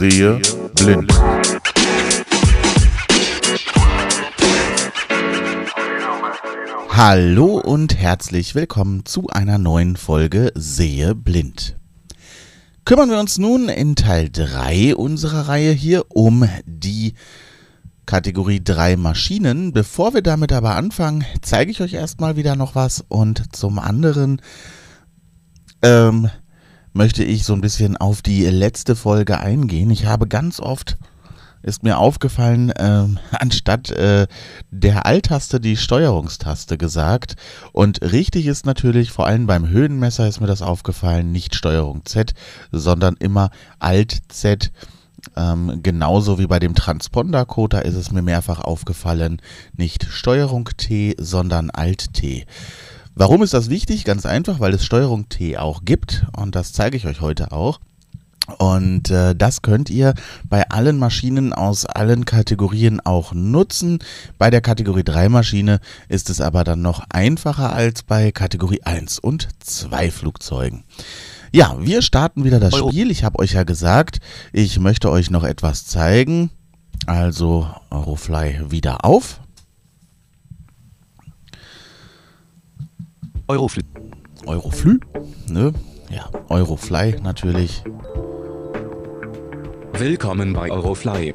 Sehe blind. Hallo und herzlich willkommen zu einer neuen Folge Sehe blind. Kümmern wir uns nun in Teil 3 unserer Reihe hier um die Kategorie 3 Maschinen. Bevor wir damit aber anfangen, zeige ich euch erstmal wieder noch was und zum anderen ähm, möchte ich so ein bisschen auf die letzte Folge eingehen. Ich habe ganz oft ist mir aufgefallen, äh, anstatt äh, der Alt-Taste die Steuerungstaste gesagt. Und richtig ist natürlich, vor allem beim Höhenmesser ist mir das aufgefallen, nicht Steuerung Z, sondern immer Alt-Z. Ähm, genauso wie bei dem Transponder-Code, ist es mir mehrfach aufgefallen, nicht Steuerung T, sondern Alt-T. Warum ist das wichtig? Ganz einfach, weil es Steuerung T auch gibt und das zeige ich euch heute auch. Und äh, das könnt ihr bei allen Maschinen aus allen Kategorien auch nutzen. Bei der Kategorie 3 Maschine ist es aber dann noch einfacher als bei Kategorie 1 und 2 Flugzeugen. Ja, wir starten wieder das Spiel. Ich habe euch ja gesagt, ich möchte euch noch etwas zeigen. Also Eurofly wieder auf. Eurofly. Eurofly, ne? Ja, Eurofly natürlich. Willkommen bei Eurofly.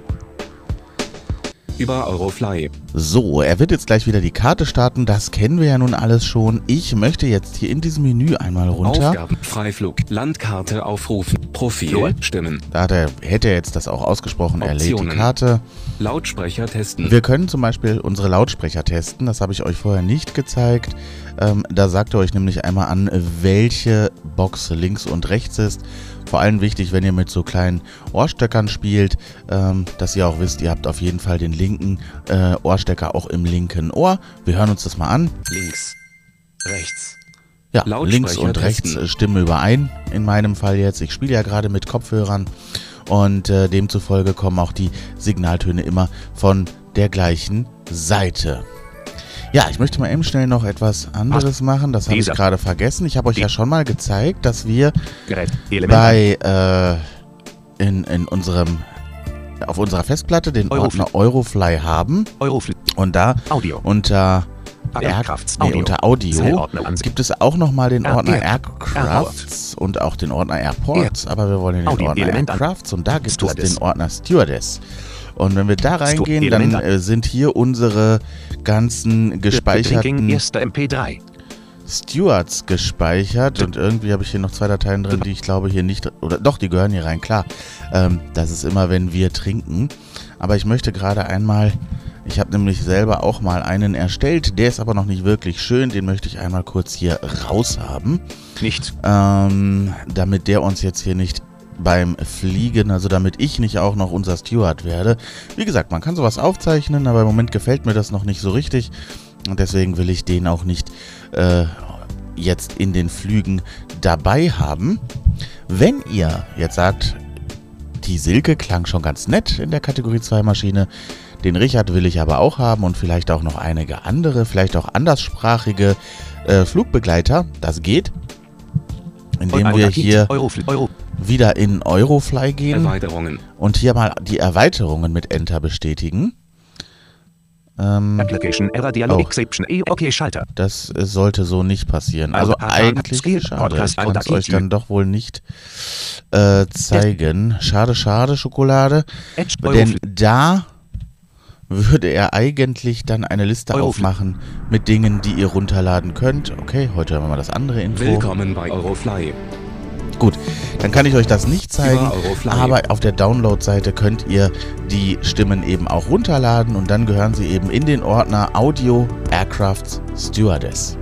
Über Eurofly. So, er wird jetzt gleich wieder die Karte starten. Das kennen wir ja nun alles schon. Ich möchte jetzt hier in diesem Menü einmal runter. Aufgaben, Freiflug, Landkarte aufrufen, Profil, So. Stimmen, Da hat er, hätte er jetzt das auch ausgesprochen. Er lädt die. Karte. Lautsprecher testen. Wir können zum Beispiel unsere Lautsprecher testen. Das habe ich euch vorher nicht gezeigt. Ähm, da sagt er euch nämlich einmal an, welche Box links und rechts ist. Vor allem wichtig, wenn ihr mit so kleinen Ohrstöckern spielt, ähm, dass ihr auch wisst, ihr habt auf jeden Fall den linken äh, Ohrstecker auch im linken Ohr. Wir hören uns das mal an. Links. Rechts. Ja, links und rechts äh, stimmen überein. In meinem Fall jetzt. Ich spiele ja gerade mit Kopfhörern und äh, demzufolge kommen auch die Signaltöne immer von der gleichen Seite. Ja, ich möchte mal eben schnell noch etwas anderes machen. Das habe ich gerade vergessen. Ich habe euch ja schon mal gezeigt, dass wir bei äh, in, in unserem auf unserer Festplatte den Eurofly. Ordner Eurofly haben Eurofly. und da Audio. unter Aircrafts. nee, unter Audio Zeilordner Ansicht. gibt es auch nochmal den Air- Ordner Air- Aircrafts und auch den Ordner Airports, aber wir wollen den Audio- Ordner. Aircrafts und da gibt es den Ordner Stewardess. Und wenn wir da reingehen, dann äh, sind hier unsere ganzen gespeicherten erster MP3. Stewards gespeichert und irgendwie habe ich hier noch zwei Dateien drin, die ich glaube hier nicht, oder doch, die gehören hier rein, klar. Ähm, das ist immer, wenn wir trinken. Aber ich möchte gerade einmal, ich habe nämlich selber auch mal einen erstellt, der ist aber noch nicht wirklich schön, den möchte ich einmal kurz hier raushaben, Nicht. ähm, damit der uns jetzt hier nicht beim Fliegen, also damit ich nicht auch noch unser Steward werde. Wie gesagt, man kann sowas aufzeichnen, aber im Moment gefällt mir das noch nicht so richtig. Und deswegen will ich den auch nicht äh, jetzt in den Flügen dabei haben. Wenn ihr jetzt sagt, die Silke klang schon ganz nett in der Kategorie 2 Maschine, den Richard will ich aber auch haben und vielleicht auch noch einige andere, vielleicht auch anderssprachige äh, Flugbegleiter, das geht. Indem wir hier Eurofly. Euro. Wieder in Eurofly gehen Erweiterungen. und hier mal die Erweiterungen mit Enter bestätigen. Ähm, Application Error Dialog Oh. Exception. E okay Schalter. Das sollte so nicht passieren. Also eigentlich schade. Ich kann es euch dann doch wohl nicht äh, zeigen. Schade, schade, Schokolade. Denn da würde er eigentlich dann eine Liste aufmachen mit Dingen, die ihr runterladen könnt. Okay, heute haben wir mal das andere Info. Willkommen bei Eurofly. Gut, dann kann ich euch das nicht zeigen, aber auf der Download-Seite könnt ihr die Stimmen eben auch runterladen und dann gehören sie eben in den Ordner Audio Aircraft Stewardess.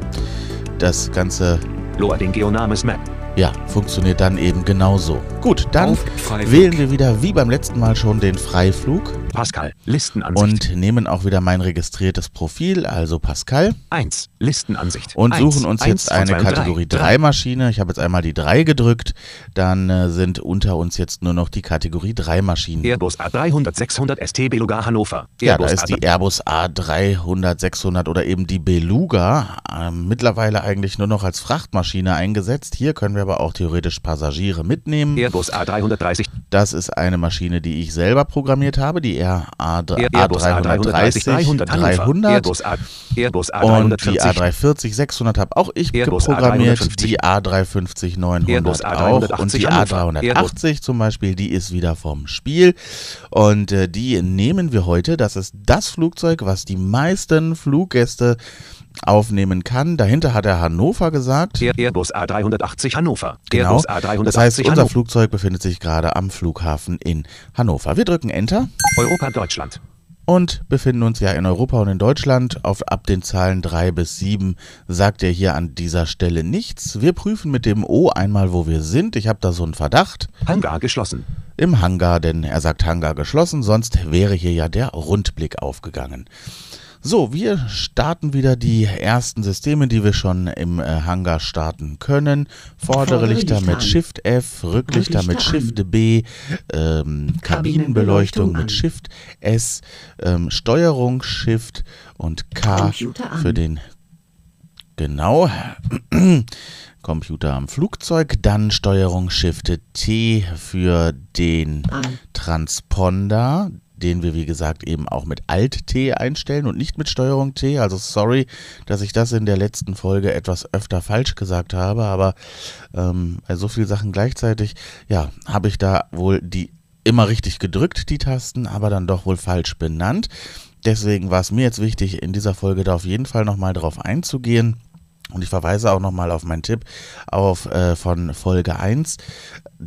Das Ganze, Loading Geonames Map. Ja, funktioniert dann eben genauso. Gut, dann wählen wir wieder wie beim letzten Mal schon den Freiflug. Pascal. Listenansicht. und nehmen auch wieder mein registriertes Profil, also Pascal, 1. Listenansicht. und suchen uns eins jetzt von eine. Kategorie Drei. 3 Maschine. Ich habe jetzt einmal die 3 gedrückt, dann äh, sind unter uns jetzt nur noch die Kategorie 3 Maschinen. Airbus A300 600 ST Beluga Hannover. Ja, da Airbus ist die Airbus A300, 600 oder eben die Beluga ähm, mittlerweile eigentlich nur noch als Frachtmaschine eingesetzt. Hier können wir aber auch theoretisch Passagiere mitnehmen. Airbus A330. Das ist eine Maschine, die ich selber programmiert habe, die RA Airbus A330 300 Hannover. 300. Airbus A Airbus Und die A340. A340 600 habe auch ich Airbus programmiert, A350. die A350 900 Airbus auch und die A380 A380 zum Beispiel, die ist wieder vom Spiel und äh, die nehmen wir heute. Das ist das Flugzeug, was die meisten Fluggäste aufnehmen kann. Dahinter hat er Hannover gesagt. Air- Airbus A380 Hannover. Genau. Airbus A380 Das heißt, unser. Flugzeug befindet sich gerade am Flughafen in Hannover. Wir drücken Enter. Europa Deutschland. und befinden uns ja in Europa und in Deutschland. Auf, ab den Zahlen 3 bis 7 sagt er hier an dieser Stelle nichts. Wir prüfen mit dem O einmal, wo wir sind. Ich habe da so einen Verdacht. Hangar geschlossen. Im Hangar, denn er sagt Hangar geschlossen, sonst wäre hier ja der Rundblick aufgegangen. So, wir starten wieder die ersten Systeme, die wir schon im äh, Hangar starten können. Vordere Vordere Lichter Lichter mit an. Shift F, Rücklichter mit Rücklichter an. Shift B, ähm, Kabinenbeleuchtung mit an. Shift S, ähm, Steuerung Shift und K an. für den genau Computer am Flugzeug, dann Steuerung Shift T für den An. Transponder, den wir wie gesagt eben auch mit Alt T einstellen und nicht mit Steuerung T. Also sorry, dass ich das in der letzten Folge etwas öfter falsch gesagt habe, aber ähm, bei so vielen Sachen gleichzeitig, ja, habe ich da wohl die immer richtig gedrückt, die Tasten, aber dann doch wohl falsch benannt. Deswegen war es mir jetzt wichtig, in dieser Folge da auf jeden Fall nochmal drauf einzugehen. Und ich verweise auch nochmal auf meinen Tipp auf, äh, von Folge 1,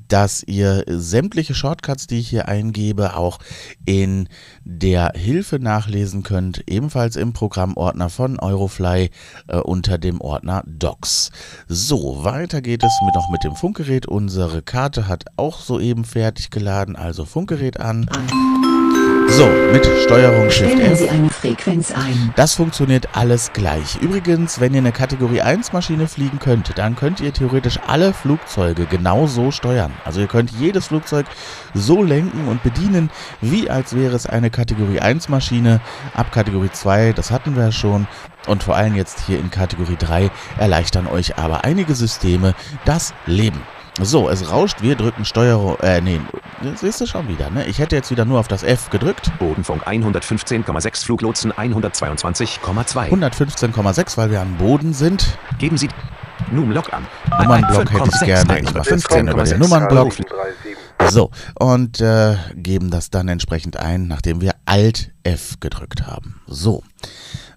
dass ihr sämtliche Shortcuts, die ich hier eingebe, auch in der Hilfe nachlesen könnt, ebenfalls im Programmordner von Eurofly äh, unter dem Ordner Docs. So, weiter geht es mit, noch mit dem Funkgerät. Unsere Karte hat auch soeben fertig geladen, also Funkgerät an. So, mit Steuerung Shift F. Sie eine Frequenz ein. Das funktioniert alles gleich. Übrigens, wenn ihr eine Kategorie 1 Maschine fliegen könnt, dann könnt ihr theoretisch alle Flugzeuge genau so steuern. Also ihr könnt jedes Flugzeug so lenken und bedienen, wie als wäre es eine Kategorie 1 Maschine. Ab Kategorie 2, das hatten wir ja schon. Und vor allem jetzt hier in Kategorie 3 erleichtern euch aber einige Systeme das Leben. So, es rauscht, wir drücken Steuerung, äh, nee, das siehst du schon wieder, ne? Ich hätte jetzt wieder nur auf das F gedrückt. Bodenfunk 115,6 Fluglotsen 122,2. 115,6, weil wir am Boden sind. Geben Sie Numlock an. Nummernblock hätte ich gerne. Ich mache jetzt gerne über den Nummernblock. So, und äh, geben das dann entsprechend ein, nachdem wir Alt F gedrückt haben. So.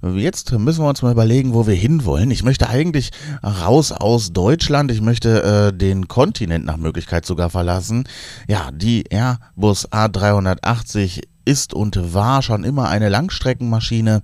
Jetzt müssen wir uns mal überlegen, wo wir hinwollen. Ich möchte eigentlich raus aus Deutschland. Ich möchte äh, den Kontinent nach Möglichkeit sogar verlassen. Ja, die Airbus A380 ist und war schon immer eine Langstreckenmaschine.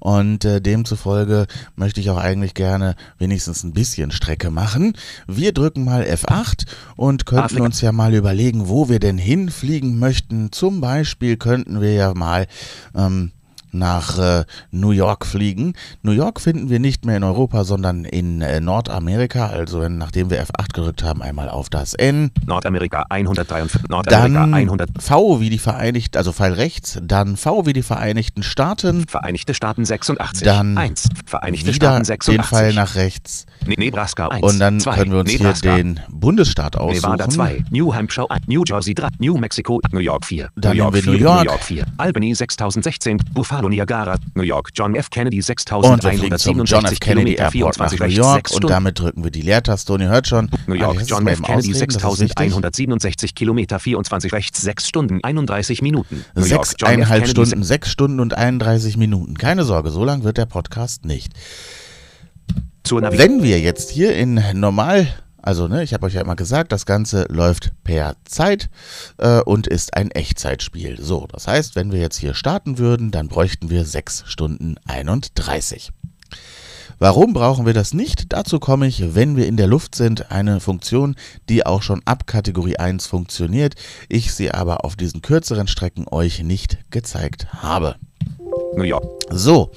Und äh, demzufolge möchte ich auch eigentlich gerne wenigstens ein bisschen Strecke machen. Wir drücken mal F8 und könnten Afrika. uns ja mal überlegen, wo wir denn hinfliegen möchten. Zum Beispiel könnten wir ja mal ähm, nach äh, New York fliegen. New York finden wir nicht mehr in Europa, sondern in äh, Nordamerika. Also wenn, nachdem wir F8 gedrückt haben, einmal auf das N. Nordamerika 143. Nordamerika Dann 100. V wie die Vereinigten, also Pfeil rechts, dann V wie die Vereinigten Staaten. Vereinigte Staaten 86. Dann 1. Vereinigte wieder Staaten 86. den Pfeil nach rechts. Ne- Nebraska 1. Und dann 2. können wir uns Nebraska. hier den Bundesstaat Nevada aussuchen. 2, New Hampshire 1, New Jersey 3, New Mexico, New York 4, Dann New York nehmen wir 4, New York. New York 4, Albany 6016, Buffalo Niagara, New York, John F. Kennedy Und wir fliegen zum John F. 6167 Kennedy Kilometer, Airport nach 24 New York 6 und damit drücken wir die Leertaste und ihr hört schon. New Ah, York, ist John F. Kennedy Ausreden, das ist wichtig. 6167 Kilometer, 24 rechts, 6 Stunden, 31 Minuten. New York, John F. Sechseinhalb Kennedy, Stunden, sechs Stunden und 31 Minuten. Keine Sorge, so lang wird der Podcast nicht. Zur Navigation. Wenn wir jetzt hier in normal, also ne, ich habe euch ja immer gesagt, das Ganze läuft per Zeit äh, und ist ein Echtzeitspiel. So, das heißt, wenn wir jetzt hier starten würden, dann bräuchten wir 6 Stunden 31. Warum brauchen wir das nicht? Dazu komme ich, wenn wir in der Luft sind. Eine Funktion, die auch schon ab Kategorie 1 funktioniert, ich sie aber auf diesen kürzeren Strecken euch nicht gezeigt habe. Ja. So,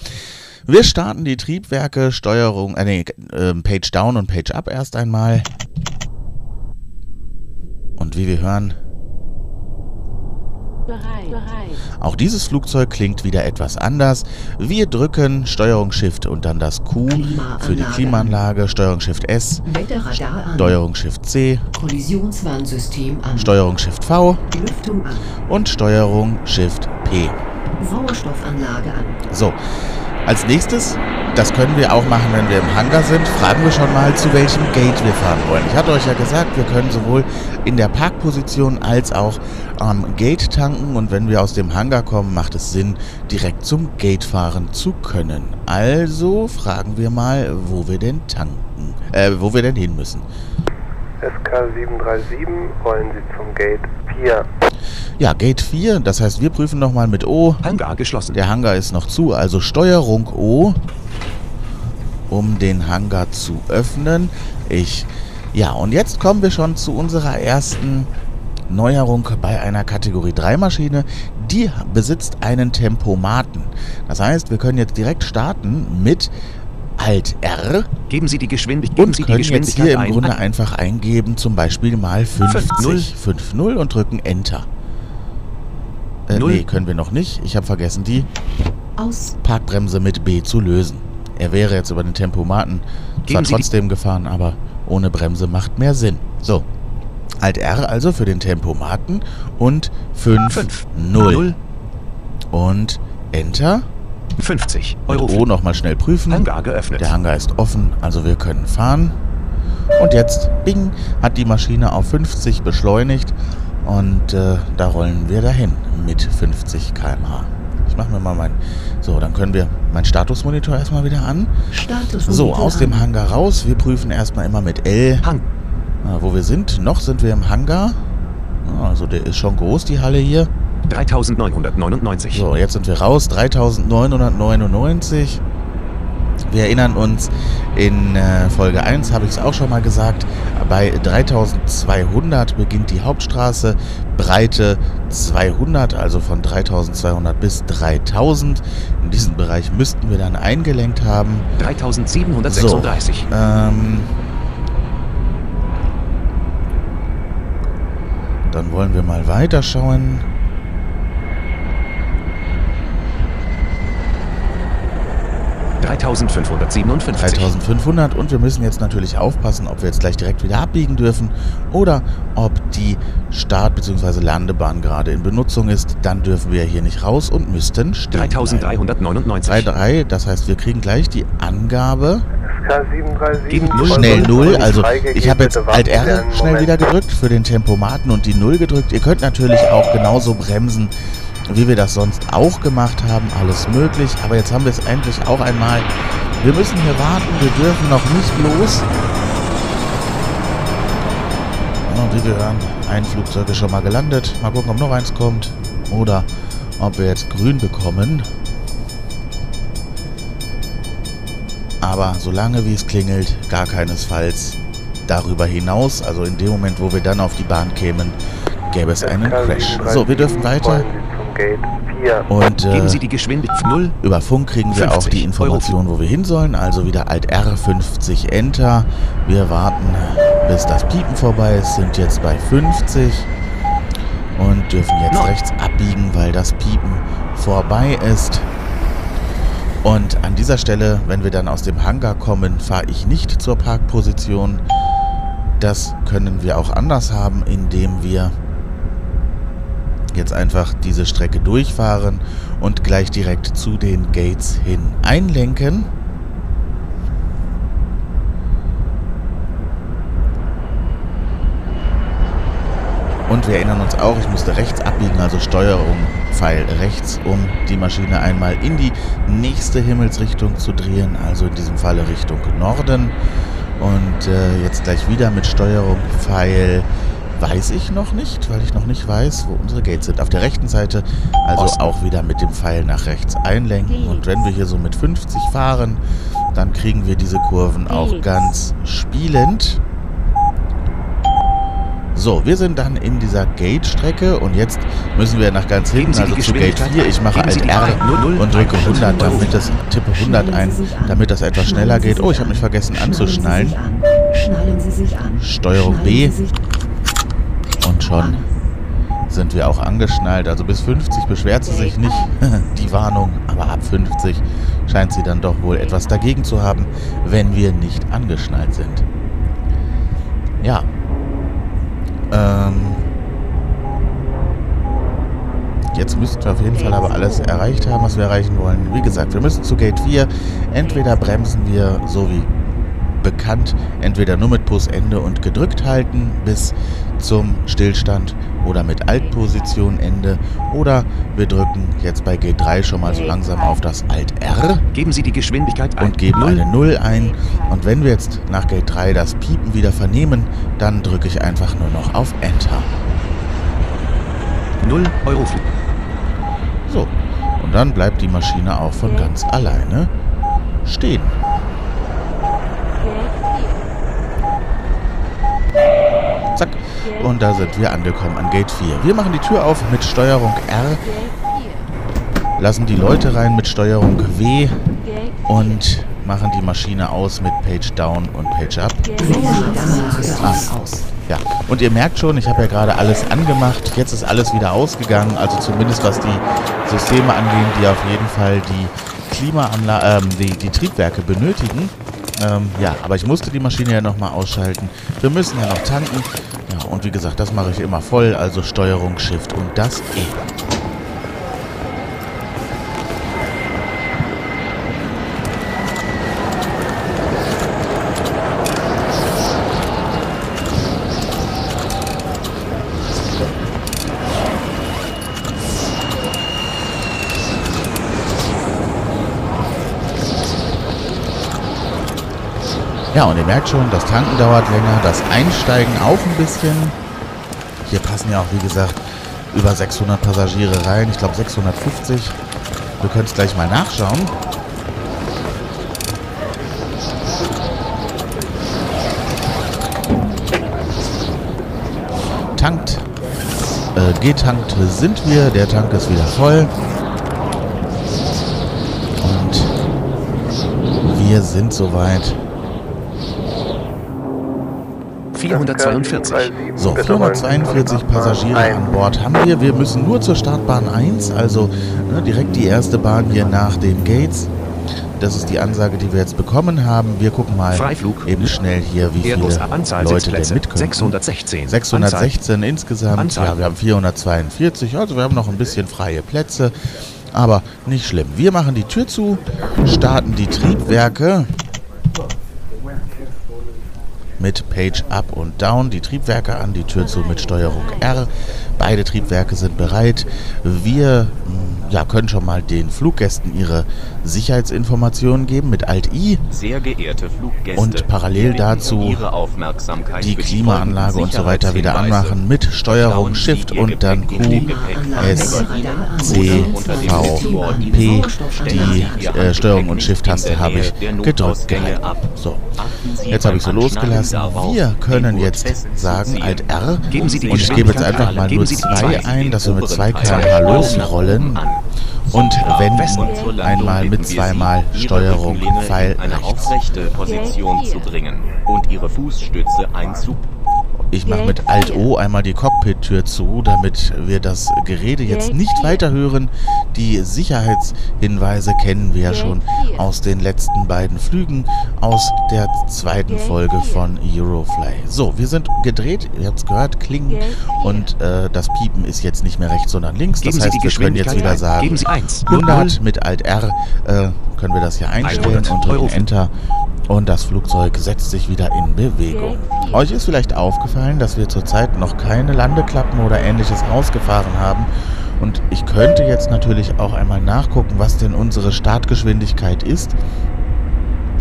wir starten die Triebwerke, Steuerung, äh, nee, äh, Page Down und Page Up erst einmal. Und wie wir hören, Bereit. Bereit. auch dieses Flugzeug klingt wieder etwas anders. Wir drücken Steuerung Shift und dann das Q für die Klimaanlage, Steuerung Shift S. Steuerung Shift C, Kollisionswarnsystem an. Steuerung Shift V und Steuerung Shift P. Sauerstoffanlage an. So, als nächstes, das können wir auch machen, wenn wir im Hangar sind, fragen wir schon mal, zu welchem Gate wir fahren wollen. Ich hatte euch ja gesagt, wir können sowohl in der Parkposition als auch am Gate tanken und wenn wir aus dem Hangar kommen, macht es Sinn, direkt zum Gate fahren zu können. Also fragen wir mal, wo wir denn tanken, äh, wo wir denn hin müssen. SK737 rollen Sie zum Gate 4. Ja, Gate 4, das heißt, wir prüfen nochmal mit O, Hangar geschlossen. Der Hangar ist noch zu, also Steuerung O, um den Hangar zu öffnen. Ich. Ja, und jetzt kommen wir schon zu unserer ersten Neuerung bei einer Kategorie 3 Maschine. Die besitzt einen Tempomaten. Das heißt, wir können jetzt direkt starten mit Alt R Geben Sie die Geschwindigkeit, und Sie die können jetzt Geschwindigkeit hier im ein. Grunde einfach eingeben, zum Beispiel mal 50, 5-0 und drücken Enter. Äh, nee, können wir noch nicht. Ich habe vergessen, die Aus. Parkbremse mit B zu lösen. Er wäre jetzt über den Tempomaten zwar Geben Sie trotzdem gefahren, aber ohne Bremse macht mehr Sinn. So. Alt R also für den Tempomaten und 5, Fünf. 0. Null. Und Enter. 50 Und Euro. O nochmal schnell prüfen. Hangar geöffnet. Der Hangar ist offen, also wir können fahren. Und jetzt, bing, hat die Maschine auf 50 beschleunigt. Und äh, da rollen wir dahin mit 50 km/h. Ich mache mir mal mein... So, dann können wir meinen Statusmonitor erstmal wieder an. Status. So, aus dem Hangar raus. Wir prüfen erstmal immer mit L, Hang. äh, wo wir sind. Noch sind wir im Hangar. Ja, Also der ist schon groß, die Halle hier. 3999. So, jetzt sind wir raus. 3999. Wir erinnern uns, in äh, Folge 1 habe ich es auch schon mal gesagt, bei 3200 beginnt die Hauptstraße, Breite 200, also von 3200 bis 3000. In diesem Bereich müssten wir dann eingelenkt haben. 3736. Ähm, dann wollen wir mal weiterschauen. 3557. 3500 und wir müssen jetzt natürlich aufpassen, ob wir jetzt gleich direkt wieder abbiegen dürfen oder ob die Start- bzw. Landebahn gerade in Benutzung ist. Dann dürfen wir hier nicht raus und müssten stehen bleiben. 3399. 3,3, das heißt, wir kriegen gleich die Angabe SK737 Geben null. rollen schnell Sie 0. zum Also ich habe jetzt Alt R schnell wieder gedrückt für den Tempomaten und die 0 gedrückt. Ihr könnt natürlich auch genauso bremsen, wie wir das sonst auch gemacht haben. Alles möglich. Aber jetzt haben wir es endlich auch einmal. Wir müssen hier warten. Wir dürfen noch nicht los. Und wie wir hören, ein Flugzeug ist schon mal gelandet. Mal gucken, ob noch eins kommt. Oder ob wir jetzt grün bekommen. Aber solange wie es klingelt, gar keinesfalls darüber hinaus. Also in dem Moment, wo wir dann auf die Bahn kämen, gäbe es einen Crash. So, wir dürfen weiter. Gate 4. Und Geben äh, Sie die Geschwindigkeit 0. über Funk kriegen wir 50 auch die Information, wo wir hin sollen. Also wieder Alt R 50 Enter. Wir warten, bis das Piepen vorbei ist. Sind jetzt bei 50 und dürfen jetzt Noch. rechts abbiegen, weil das Piepen vorbei ist. Und an dieser Stelle, wenn wir dann aus dem Hangar kommen, fahre ich nicht zur Parkposition. Das können wir auch anders haben, indem wir jetzt einfach diese Strecke durchfahren und gleich direkt zu den Gates hin einlenken. Und wir erinnern uns auch, ich musste rechts abbiegen, also Steuerung Pfeil rechts, um die Maschine einmal in die nächste Himmelsrichtung zu drehen, also in diesem Falle Richtung Norden. Und äh, jetzt gleich wieder mit Steuerung Pfeil weiß ich noch nicht, weil ich noch nicht weiß, wo unsere Gates sind. Auf der rechten Seite also Osten. auch wieder mit dem Pfeil nach rechts einlenken. Und wenn wir hier so mit 50 fahren, dann kriegen wir diese Kurven auch ganz spielend. So, wir sind dann in dieser Gate-Strecke und jetzt müssen wir nach ganz hinten, also zu Gate Geschwindigkeit 4. Ich mache R ein. Null. und drücke 100, damit das, tippe 100 Schnallen ein, damit das etwas schneller geht. Oh, ich habe mich vergessen anzuschnallen. Steuerung B. Und schon sind wir auch angeschnallt. Also bis 50 beschwert sie sich nicht, die Warnung. Aber ab 50 scheint sie dann doch wohl etwas dagegen zu haben, wenn wir nicht angeschnallt sind. Ja. Ähm. Jetzt müssten wir auf jeden Fall aber alles erreicht haben, was wir erreichen wollen. Wie gesagt, wir müssen zu Gate 4. Entweder bremsen wir so wie bekannt, entweder nur mit Pussende und gedrückt halten bis zum Stillstand oder mit Altposition Ende oder wir drücken jetzt bei G3 schon mal so langsam auf das Alt R Geben Sie die Geschwindigkeit ein. und geben Null. eine 0 ein und wenn wir jetzt nach Gate 3 das Piepen wieder vernehmen, dann drücke ich einfach nur noch auf Enter. 0 Euro Flug. So, und dann bleibt die Maschine auch von ganz alleine stehen. Zack. Und da sind wir angekommen an Gate 4. Wir machen die Tür auf mit Steuerung R, lassen die Leute rein mit Steuerung W und machen die Maschine aus mit Page Down und Page Up. Ah. Ja, und ihr merkt schon, ich habe ja gerade alles angemacht. Jetzt ist alles wieder ausgegangen. Also zumindest was die Systeme angehen, die auf jeden Fall die Klimaanlage, ähm, die, die Triebwerke benötigen. Ähm, ja, aber ich musste die Maschine ja nochmal ausschalten. Wir müssen ja noch tanken. Ja, und wie gesagt, das mache ich immer voll. Also Steuerung, Shift und das E. Ja, und ihr merkt schon, das Tanken dauert länger, das Einsteigen auch ein bisschen. Hier passen ja auch, wie gesagt, über 600 Passagiere rein. Ich glaube 650. Wir können es gleich mal nachschauen. Tankt. Äh, getankt sind wir. Der Tank ist wieder voll. Und wir sind soweit. 442. So, 442 Passagiere an Bord haben wir. Wir müssen nur zur Startbahn 1, also ne, direkt die erste Bahn hier nach den Gates. Das ist die Ansage, die wir jetzt bekommen haben. Wir gucken mal Freiflug. eben schnell hier, wie viele Anzahl Leute denn mitkommen. 616. 616 insgesamt. Anzahl. Ja, wir haben 442, also wir haben noch ein bisschen freie Plätze. Aber nicht schlimm. Wir machen die Tür zu, starten die Triebwerke mit Page Up und Down die Triebwerke an, die Tür zu mit Steuerung R. Beide Triebwerke sind bereit. Wir mh, ja, können schon mal den Fluggästen ihre Sicherheitsinformationen geben mit Alt I. Sehr geehrte Fluggäste, Und parallel dazu die Klimaanlage und so weiter wieder anmachen mit Steuerung Shift und dann Q, S, C, V, P. Die äh, Steuerung und Shift-Taste habe ich gedrückt gehalten. So, jetzt habe ich so losgelassen. Wir können jetzt sagen Alt R Geben Sie die und ich gebe jetzt einfach mal Geben nur Sie die 2 zwei. ein, dass wir mit 2 oberen km/h losrollen und wenden einmal mit zweimal Steuerung Pfeil in eine rechts. aufrechte Position zu bringen und Ihre Fußstütze einzu... Ich mache mit Alt O einmal die Cockpit-Tür zu, damit wir das Gerede jetzt nicht weiter hören. Die Sicherheitshinweise kennen wir ja schon aus den letzten beiden Flügen aus der zweiten Folge von Eurofly. So, wir sind gedreht, ihr habt es gehört, klingen und äh, das Piepen ist jetzt nicht mehr rechts, sondern links. Das heißt, wir können jetzt wieder sagen, Geben Sie 1. 100 mit Alt R äh, können wir das hier einstellen 100 und drücken. Enter und das Flugzeug setzt sich wieder in Bewegung. Euch ist vielleicht aufgefallen, dass wir zurzeit noch keine Landeklappen oder ähnliches ausgefahren haben und ich könnte jetzt natürlich auch einmal nachgucken, was denn unsere Startgeschwindigkeit ist.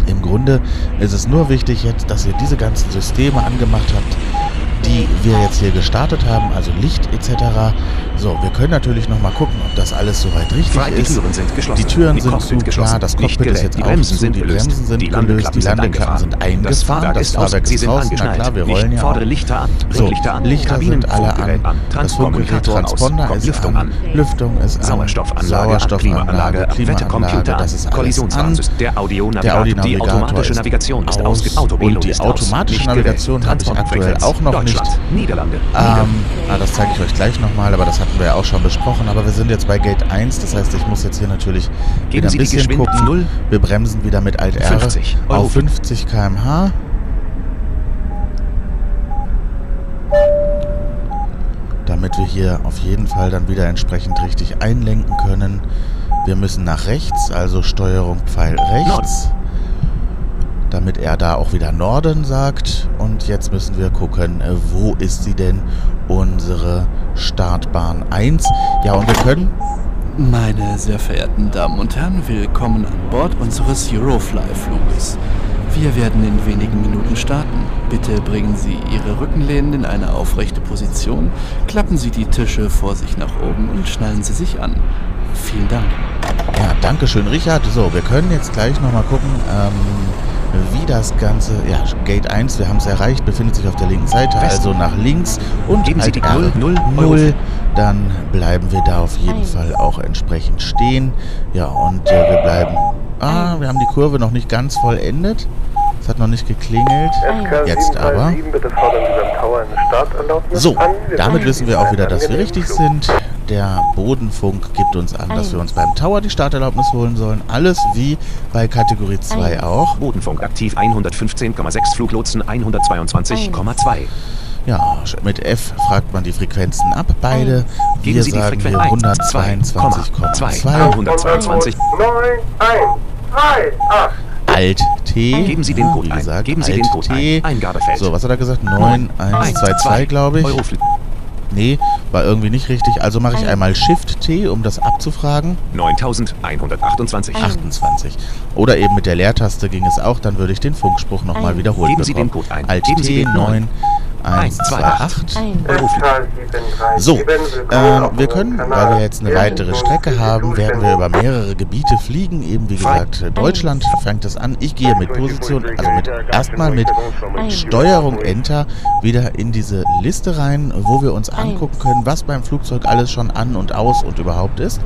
Im Grunde ist es nur wichtig jetzt, dass ihr diese ganzen Systeme angemacht habt, die wir jetzt hier gestartet haben, also Licht etc. So, wir können natürlich noch mal gucken, ob das alles soweit richtig Frei, die ist. Türen sind geschlossen. Die Türen Die sind zu, geschlossen. klar, das Cockpit ist jetzt Die auch Bremsen zu, sind die. Bremsen sind Die gelöst, die Landeklappen sind eingefahren. Das Fahrwerk ist ist sind draußen, na klar, wir rollen ja auch. Lichter an, So, Blinklichter an, Lichter sind alle an, das Funkgerät, Transformator aus, Transponder ist Lüftung an, an. Lüftung ist an, Sauerstoffanlage, Sauerstoffanlage, Klimaanlage, Wettercomputer das ist an, alles an. Kollisionswarnsystem, der Audionavigator, die automatische ist Navigation ist aus und die automatische Navigation habe ich aktuell auch noch nicht. Deutschland, Niederlande, Ähm, ah, das zeige ich euch gleich nochmal, aber das hatten wir ja auch schon besprochen. Aber wir sind jetzt bei Gate 1, das heißt, ich muss jetzt hier natürlich Geben wieder ein bisschen gucken. Null. Wir bremsen wieder mit Alt R 50 Euro. auf 50 km/h. Damit wir hier auf jeden Fall dann wieder entsprechend richtig einlenken können. Wir müssen nach rechts, also Steuerung Pfeil rechts. Damit er da auch wieder Norden sagt. Und jetzt müssen wir gucken, äh, wo ist sie denn, unsere Startbahn 1. Ja, und wir können Meine sehr verehrten Damen und Herren, willkommen an Bord unseres Eurofly-Fluges. Wir werden in wenigen Minuten starten. Bitte bringen Sie Ihre Rückenlehnen in eine aufrechte Position, klappen Sie die Tische vor sich nach oben und schnallen Sie sich an. Vielen Dank. Ja, danke schön, Richard. So, wir können jetzt gleich nochmal gucken, ähm, wie das Ganze. Ja, Gate 1, wir haben es erreicht, befindet sich auf der linken Seite, Westen. also nach links und Geben Sie Alt die R Null, Null, Null. Euro. Dann bleiben wir da auf jeden. Fall auch entsprechend stehen. Ja, und äh, wir bleiben. Ah, wir haben die Kurve noch nicht ganz vollendet. Es hat noch nicht geklingelt. SK Jetzt aber. 737, bitte fordern Sie beim Tower eine Starterlaubnis So, damit wissen wir auch wieder, dass wir richtig sind. Der Bodenfunk gibt uns an, dass wir uns beim Tower die Starterlaubnis holen sollen. Alles wie bei Kategorie 2 auch. Bodenfunk aktiv 115,6 Fluglotsen 122,2. Ja, mit F fragt man die Frequenzen ab. Beide. Geben Wir Sie die sagen Frequenz 1, 2,2. 122,2. 122. 9, 1, 3, 8. Alt T. Geben Sie den Ja, Code wie ein. gesagt, Geben Sie Alt den Code T. ein. Eingabefeld. So, was hat er gesagt? 9122, glaube ich. Nee, war irgendwie nicht richtig. Also mache ich einmal Shift T, um das abzufragen. 9128. 28. Oder eben mit der Leertaste ging es auch, dann würde ich den Funkspruch nochmal wiederholt Geben Sie bekommen. den Code ein. Alt Geben Sie T den 9128. Eurofl So, ähm, wir können, weil wir jetzt eine weitere Strecke haben, werden wir über mehrere Gebiete fliegen. Eben wie gesagt, Deutschland fängt es an. Ich gehe mit Position, also mit erstmal mit Steuerung Enter wieder in diese Liste rein, wo wir uns angucken können, was beim Flugzeug alles schon an und aus und überhaupt ist.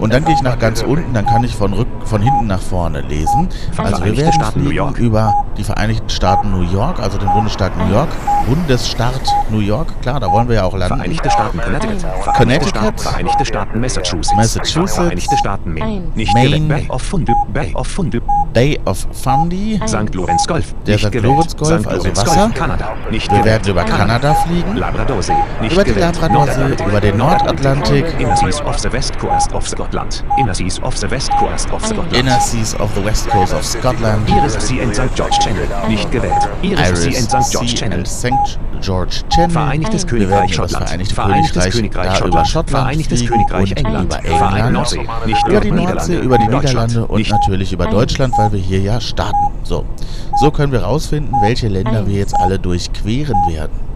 Und dann gehe ich nach ganz unten, dann kann ich von, rück, von hinten nach vorne lesen. Also wir werden fliegen York. über die Vereinigten Staaten New York, also den Bundesstaat New York. Bundesstaat New York, klar, da wollen wir ja auch landen. Vereinigte Staaten Connecticut. Vereinigte Connecticut. Staaten, Vereinigte Staaten Massachusetts. Massachusetts. Vereinigte Staaten Maine. Nicht Maine. Bay of Fundy. Bay of Fundy. Bay of Fundy. St. Lorenz Golf. Der Nicht St. gewählt. Lorenz Golf, also Wasser. Golf, Kanada. Nicht Wir gewählt. werden über Kanada fliegen. Labradorsee. Nicht Über den gewählt. Labradorsee, Nordatlantik. über den Nordatlantik. Inner Seas of the West Coast of Scotland. Inner Seas of the West Coast of Scotland. Inner Seas of the West Coast of Scotland. Iris Sea and St. George Channel. Nicht gewählt. Iris Sea and St. George Channel. St. George Channel. Vereinigtes Wir werden Königreich Schottland. Vereinigte Vereinigtes Königreich, Königreich da über Schottland. Schottland Vereinigtes Königreich und England. über England. Nordsee. Nicht Über die Niederlande. Nordsee, über die. Niederlande und natürlich über Deutschland, weil wir hier ja starten. So, so können wir rausfinden, welche Länder wir jetzt alle durchqueren werden.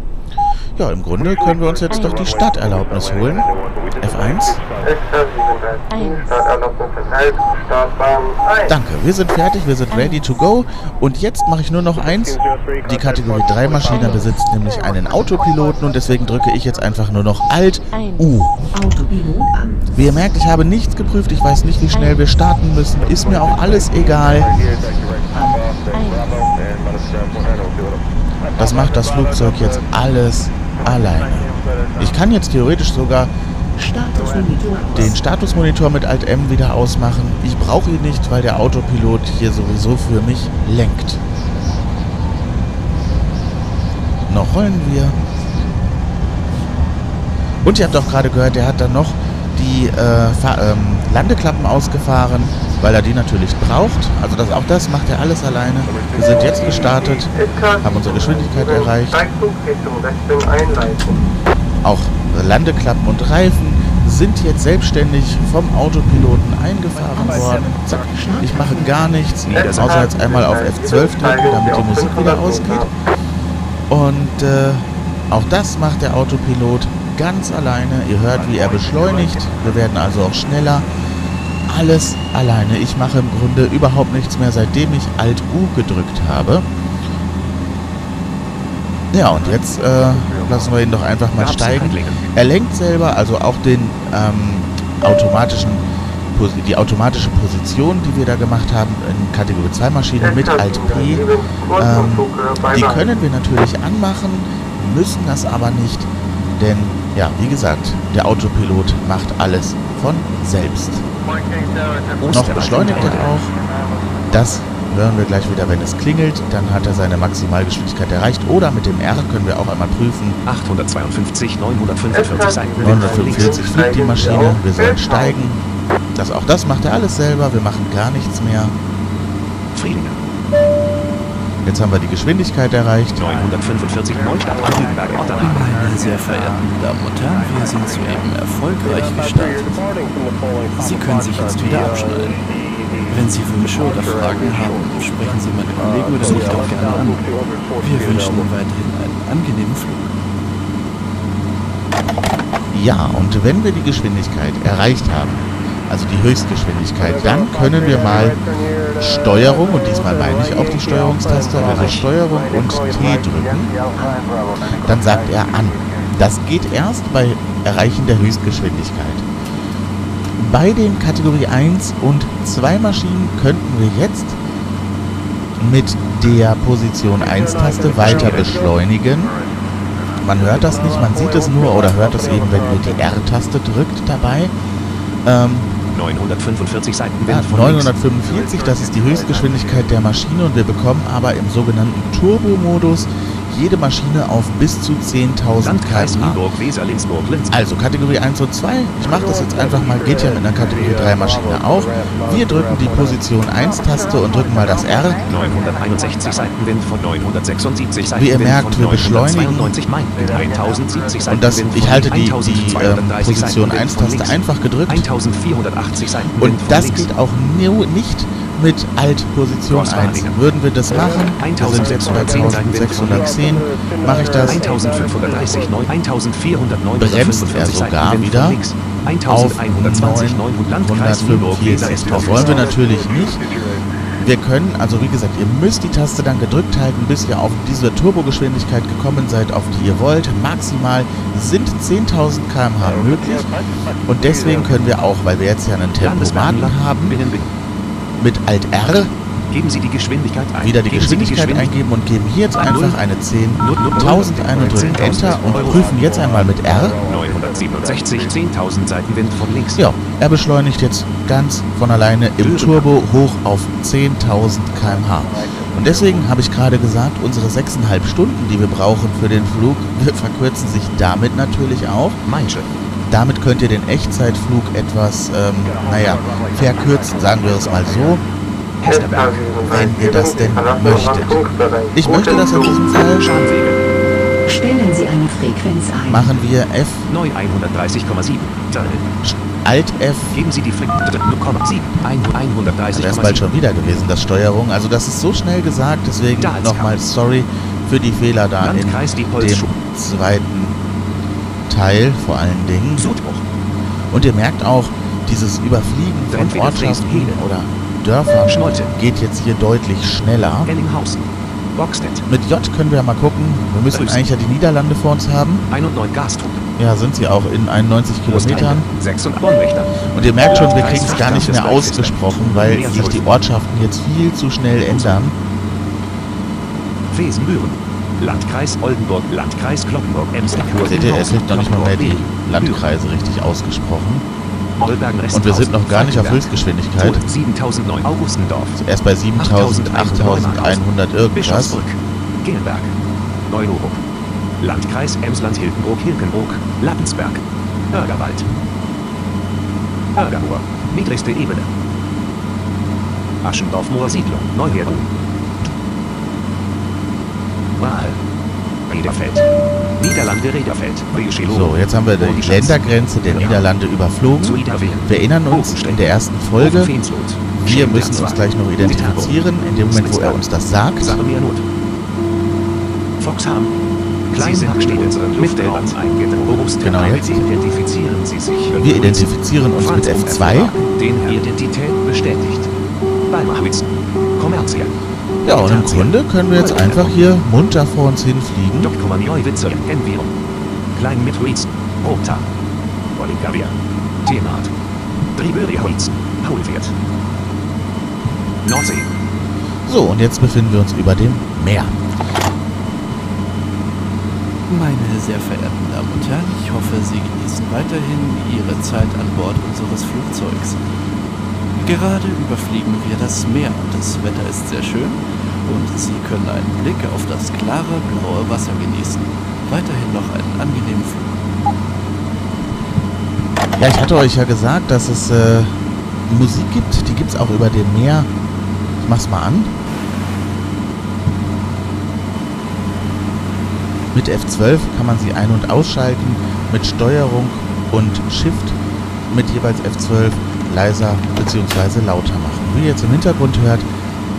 Ja, im Grunde können wir uns jetzt doch die Stadterlaubnis holen. F1. SK37, Starterlaubnis erteilt, Startbahn 1. Danke, wir sind fertig, wir sind ready to go. Und jetzt mache ich nur noch eins. Die Kategorie 3 Maschine besitzt nämlich einen Autopiloten und deswegen drücke ich jetzt einfach nur noch Alt U. Wie ihr merkt, ich habe nichts geprüft, ich weiß nicht, wie schnell wir starten müssen. Ist mir auch alles egal. Das macht das Flugzeug jetzt alles alleine. Ich kann jetzt theoretisch sogar den Statusmonitor mit Alt M wieder ausmachen. Ich brauche ihn nicht, weil der Autopilot hier sowieso für mich lenkt. Noch rollen wir. Und ihr habt auch gerade gehört, der hat dann noch die äh, ähm, Landeklappen ausgefahren, weil er die natürlich braucht. Also das, auch das macht er alles alleine. Wir sind jetzt gestartet, haben unsere Geschwindigkeit erreicht. Auch Landeklappen und Reifen sind jetzt selbstständig vom Autopiloten eingefahren worden. Zack, ich mache gar nichts, außer jetzt einmal auf F12 drücken, damit die Musik wieder ausgeht. Und äh, Auch das macht der Autopilot ganz alleine. Ihr hört, wie er beschleunigt. Wir werden also auch schneller. Alles alleine. Ich mache im Grunde überhaupt nichts mehr, seitdem ich Alt-U gedrückt habe. Ja, und jetzt äh, lassen wir ihn doch einfach mal steigen. Er lenkt selber, also auch den ähm, automatischen die automatische Position, die wir da gemacht haben in Kategorie 2 Maschine mit Alt P, ähm, die können wir natürlich anmachen, müssen das aber nicht, denn ja, wie gesagt, der Autopilot macht alles von selbst. Noch beschleunigt er auch. Das hören wir gleich wieder, wenn es klingelt. Dann hat er seine Maximalgeschwindigkeit erreicht. Oder mit dem R können wir auch einmal prüfen. 852, 945 Seitenwind von links. 945 fliegt die Maschine. Wir sollen steigen. Das, auch das macht er alles selber. Wir machen gar nichts mehr. Friedingen. Jetzt haben wir die Geschwindigkeit erreicht. 945 Neustadt Lügenberg Otterheim. Meine sehr verehrten Damen und Herren, wir sind soeben erfolgreich gestartet. Sie können sich jetzt wieder abschneiden. Wenn Sie Wünsche oder Fragen haben, sprechen Sie meine Kollegen oder mich auch gerne an. Wir wünschen Ihnen weiterhin einen angenehmen Flug. Ja, und wenn wir die Geschwindigkeit erreicht haben, also die Höchstgeschwindigkeit, dann können wir mal Steuerung, und diesmal meine ich auch die Steuerungstaste, also Steuerung und T drücken. Dann sagt er an. Das geht erst bei Erreichen der Höchstgeschwindigkeit. Bei den Kategorie 1 und 2 Maschinen könnten wir jetzt mit der Position 1 Taste weiter beschleunigen. Man hört das nicht, man sieht es nur oder hört es eben, wenn ihr die R-Taste drückt dabei. Ähm, 945 Seitenwind ja, von links. 945, das ist die Höchstgeschwindigkeit der Maschine und wir bekommen aber im sogenannten Turbo-Modus jede Maschine auf bis zu 10.000 Landkreis km/h. Also Kategorie 1 und 2, ich mache das jetzt einfach mal, geht ja mit einer Kategorie 3 Maschine auch. Wir drücken die Position 1 Taste und drücken mal das R. 961 Seitenwind von 976 Seitenwind Wie ihr merkt, wir beschleunigen. 992 Meilen, 1070 Seitenwind Und das, ich halte die, die ähm, 1230 Position Seitenwind 1 von Taste links. einfach gedrückt 1480 Seitenwind und das geht auch nicht mit Alt Position 1. Großverhandlungen. Würden wir das machen, wir sind jetzt bei 1610, mache ich das 1530, 9, 1409, Bremst er sogar wieder auf 1120, 900 Landkreis Nienburg, Weser, 945. ist Das wollen wir natürlich nicht. Wir können, also wie gesagt, ihr müsst die Taste dann gedrückt halten, bis ihr auf diese Turbogeschwindigkeit gekommen seid, auf die ihr wollt. Maximal sind 10.000 km/h möglich. Und deswegen können wir auch, weil wir jetzt ja einen Tempomaten haben, mit Alt R Geben Sie die Geschwindigkeit ein. wieder die Geben Geschwindigkeit eingeben und geben hier jetzt einfach eine 10, 1000 ein und drücken Enter und prüfen jetzt einmal mit R. 967, 10.000 Seitenwind von links. Ja, er beschleunigt jetzt ganz von alleine im Turbo hoch auf 10.000 km/h. Und deswegen habe ich gerade gesagt, unsere 6,5 Stunden, die wir brauchen für den Flug, verkürzen sich damit natürlich auch. Mainsche. Damit könnt ihr den Echtzeitflug etwas, ähm, naja, verkürzen, sagen wir es mal so. Wenn ihr das denn möchtet. Ich möchte das in diesem Fall. Stellen Sie eine Frequenz ein. Machen wir F, 9130,7. Dörl. Alt F. Geben Sie die Frequenz 0,7. 130,7. Da ist bald schon wieder gewesen, das Steuerung. Also das ist so schnell gesagt, deswegen nochmal sorry für die Fehler da in dem zweiten Teil vor allen Dingen. Und ihr merkt auch, dieses Überfliegen von Ortschaften oder Dörfern geht jetzt hier deutlich schneller. Mit J können wir ja mal gucken. Wir müssen eigentlich ja die Niederlande vor uns haben. 1 und 9 Gastrug. Ja, sind sie auch in 91 Kilometern. 6 und ihr merkt schon, wir kriegen es gar nicht mehr ausgesprochen, weil sich die Ortschaften jetzt viel zu schnell ändern. Wesenbüren. Landkreis Oldenburg. Landkreis Kloppenburg. Emsland. Seht ihr, er kriegt noch nicht mal mehr die Landkreise richtig ausgesprochen. Und wir sind noch gar nicht auf. Höchstgeschwindigkeit. Tod 7009 Augustendorf. Erst bei 7000, 8100 irgendwas. Gelberg. Neururup. Landkreis Emsland-Hildenbrook-Hilkenbrook. Lappensberg. Bürgerwald. Bürgermoor. Niedrigste Ebene. Aschendorf-Moor Siedlung. Neuheru. Wahl. Rederfeld. Niederlande Rederfeld. Riechelo. So, jetzt haben wir die Ländergrenze der Niederlande überflogen. Wir erinnern uns in der ersten Folge, wir müssen uns gleich noch identifizieren, in dem Moment, wo er uns das sagt. Foxham. Genau jetzt. Wir identifizieren uns mit F2. Den Identität bestätigt. Weimar-Witz. Kommerziell. Ja, und im Grunde können wir jetzt einfach hier munter vor uns hinfliegen. Klein mit. Rota. Bolivia. Nordsee. So, und jetzt befinden wir uns über dem Meer. Meine sehr verehrten Damen und Herren, ich hoffe, Sie genießen weiterhin Ihre Zeit an Bord unseres Flugzeugs. Gerade überfliegen wir das Meer. Das Wetter ist sehr schön und Sie können einen Blick auf das klare blaue Wasser genießen. Weiterhin noch einen angenehmen Flug. Ja, ich hatte euch ja gesagt, dass es äh, Musik gibt. Die gibt es auch über dem Meer. Ich mach's mal an. Mit F12 kann man sie ein- und ausschalten. Mit Steuerung und Shift mit jeweils F12 leiser bzw. lauter machen. Wie ihr jetzt im Hintergrund hört,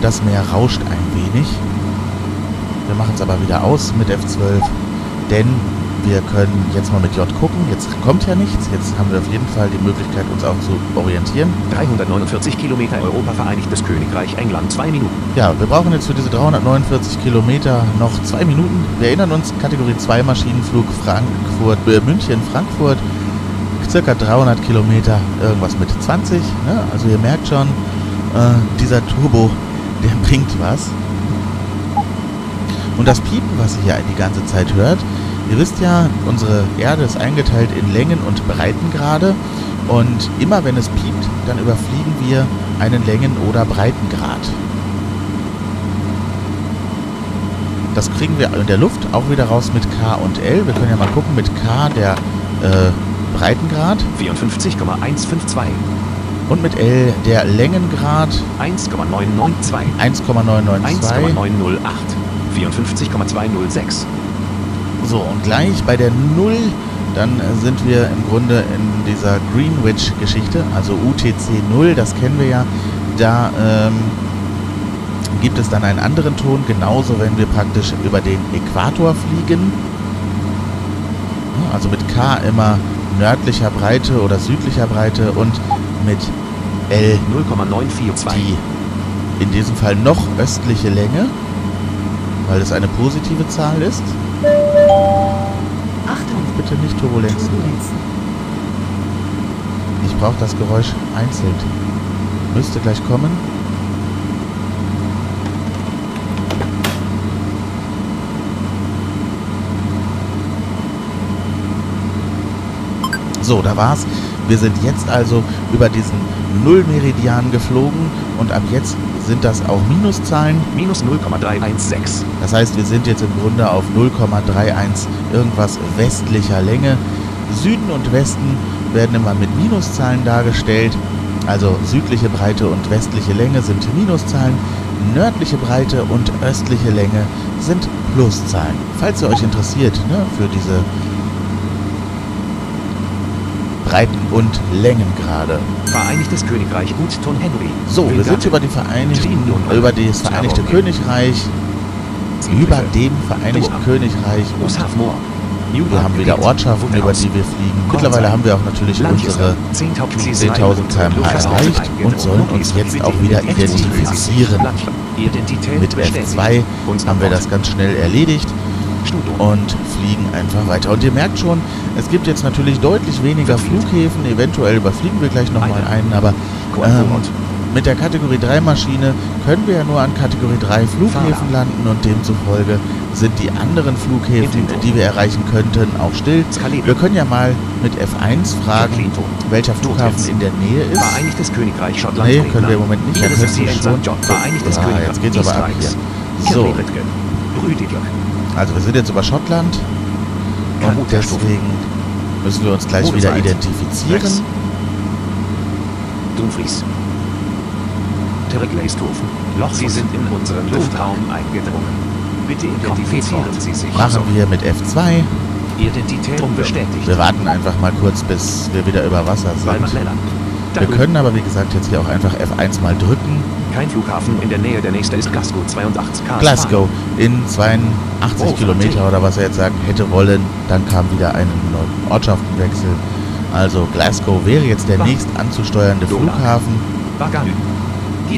das Meer rauscht ein wenig. Wir machen es aber wieder aus mit F12, denn wir können jetzt mal mit J gucken. Jetzt kommt ja nichts. Jetzt haben wir auf jeden Fall die Möglichkeit, uns auch zu orientieren. 349 Kilometer Europa, Vereinigtes Königreich, England, 2 Minuten. Ja, wir brauchen jetzt für diese 349 Kilometer noch zwei Minuten. Wir erinnern uns, Kategorie 2 Maschinenflug Frankfurt, äh, München, Frankfurt, circa 300 Kilometer, irgendwas mit 20. Ne? Also ihr merkt schon, äh, dieser Turbo, der bringt was. Und das Piepen, was ihr hier die ganze Zeit hört, ihr wisst ja, unsere Erde ist eingeteilt in Längen- und Breitengrade. Und immer wenn es piept, dann überfliegen wir einen Längen- oder Breitengrad. Das kriegen wir in der Luft auch wieder raus mit K und L. Wir können ja mal gucken mit K der äh, Breitengrad 54,152. und mit L der Längengrad 1,992. 1,992. 1,908. 54,206. So, und gleich bei der 0, dann sind wir im Grunde in dieser Greenwich-Geschichte, also UTC 0, das kennen wir ja. Da ähm, gibt es dann einen anderen Ton, genauso wenn wir praktisch über den Äquator fliegen. Also mit K immer nördlicher Breite oder südlicher Breite und mit L 0,942. die in diesem Fall noch östliche Länge, weil es eine positive Zahl ist. Achtung, Bitte nicht Turbulenzen. Turbulenzen. Ich brauche das Geräusch einzeln. Müsste gleich kommen. So, da war's. Wir sind jetzt also über diesen Nullmeridian geflogen und ab jetzt sind das auch Minuszahlen. Minus 0,316. Das heißt, wir sind jetzt im Grunde auf 0,31 irgendwas westlicher Länge. Süden und Westen werden immer mit Minuszahlen dargestellt. Also südliche Breite und westliche Länge sind Minuszahlen. Nördliche Breite und östliche Länge sind Pluszahlen. Falls ihr euch interessiert ne, für diese Breiten- und Längengrade. Vereinigtes Königreich Gutton Henry. So, wir sind über, die Vereinigten, über das Vereinigte Königreich, über dem Vereinigten Königreich und wir haben wieder Ortschaften, über die wir fliegen. Mittlerweile haben wir auch natürlich unsere 10.000 km/h erreicht und sollen uns jetzt auch wieder identifizieren. Mit F2 haben wir das ganz schnell erledigt und fliegen einfach weiter. Und ihr merkt schon, es gibt jetzt natürlich deutlich weniger Flughäfen. Eventuell überfliegen wir gleich nochmal einen, aber ähm, mit der Kategorie 3 Maschine können wir ja nur an Kategorie 3 Flughäfen landen und demzufolge sind die anderen Flughäfen, die wir erreichen könnten, auch still. Wir können ja mal mit F1 fragen, welcher Flughafen in der Nähe ist. Vereinigtes Königreich Schottland. Nee, können wir im Moment nicht. Ist könnten wir schon. Vereinigtes Ja, Königreich. jetzt geht's aber ab hier. So. Rüdiger. Also wir sind jetzt über Schottland und Kamuterstufen. deswegen müssen wir uns gleich wieder Modezeit. identifizieren. Rex. Dumfries. Terregleisthofen. Loch. Sie sind in unseren Luftraum eingedrungen. Bitte identifizieren Sie sich. Machen wir mit F2. Identität bestätigt. Wir warten einfach mal kurz, bis wir wieder über Wasser sind. Wir können aber, wie gesagt, jetzt hier auch einfach F1 mal drücken. Kein Flughafen in der Nähe, der nächste ist Glasgow 82 K. Glasgow in 82 Oh, Kilometer oder was er jetzt sagen hätte wollen. Dann kam wieder ein Ortschaftenwechsel. Also Glasgow wäre jetzt der nächst anzusteuernde. Flughafen.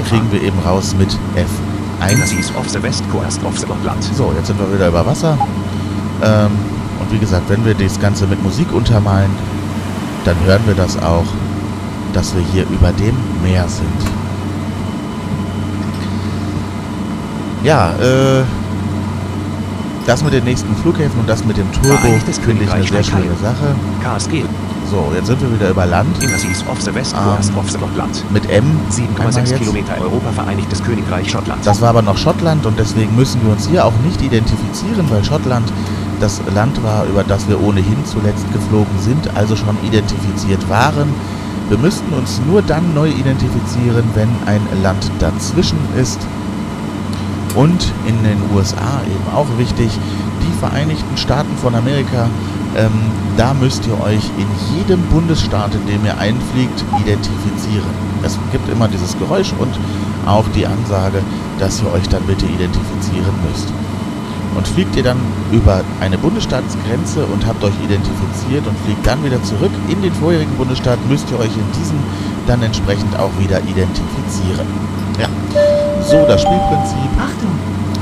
Kriegen wir eben raus mit F1. Nazis of the West Coast of Scotland. So, jetzt sind wir wieder über Wasser. Ähm, und wie gesagt, wenn wir das Ganze mit Musik untermalen, dann hören wir das auch, dass wir hier über dem Meer sind. Ja, äh, das mit den nächsten Flughäfen und das mit dem Turbo finde ich eine sehr schöne Sache. KSG. So, jetzt sind wir wieder über Land Nazis of the West Ah. Coast of Scotland. mit M. einmal 7,6 jetzt. Kilometer Europa Vereinigtes Königreich Schottland. Das war aber noch Schottland und deswegen müssen wir uns hier auch nicht identifizieren, weil Schottland das Land war, über das wir ohnehin zuletzt geflogen sind, also schon identifiziert waren. Wir müssten uns nur dann neu identifizieren, wenn ein Land dazwischen ist. Und in den USA eben auch wichtig, die Vereinigten Staaten von Amerika, ähm, da müsst ihr euch in jedem Bundesstaat, in dem ihr einfliegt, identifizieren. Es gibt immer dieses Geräusch und auch die Ansage, dass ihr euch dann bitte identifizieren müsst. Und fliegt ihr dann über eine Bundesstaatsgrenze und habt euch identifiziert und fliegt dann wieder zurück in den vorherigen Bundesstaat, müsst ihr euch in diesem dann entsprechend auch wieder identifizieren. Ja, so das Spielprinzip. Achtung!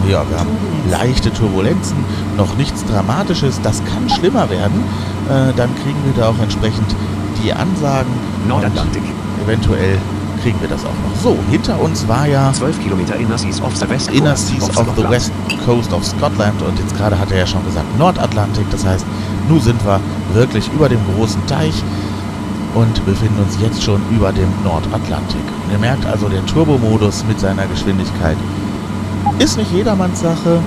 Ja, wir haben leichte Turbulenzen, noch nichts Dramatisches. Das kann schlimmer werden. Äh, dann kriegen wir da auch entsprechend die Ansagen. Nordatlantik. Und eventuell kriegen wir das auch noch. So, hinter uns war ja 12 Kilometer Inner Seas of the West Inner Coast Seas of the Scotland. West Coast of Scotland. Und jetzt gerade hat er ja schon gesagt Nordatlantik. Das heißt, nun sind wir wirklich über dem großen Teich und befinden uns jetzt schon über dem Nordatlantik. Und ihr merkt also, der Turbomodus mit seiner Geschwindigkeit ist nicht jedermanns Sache.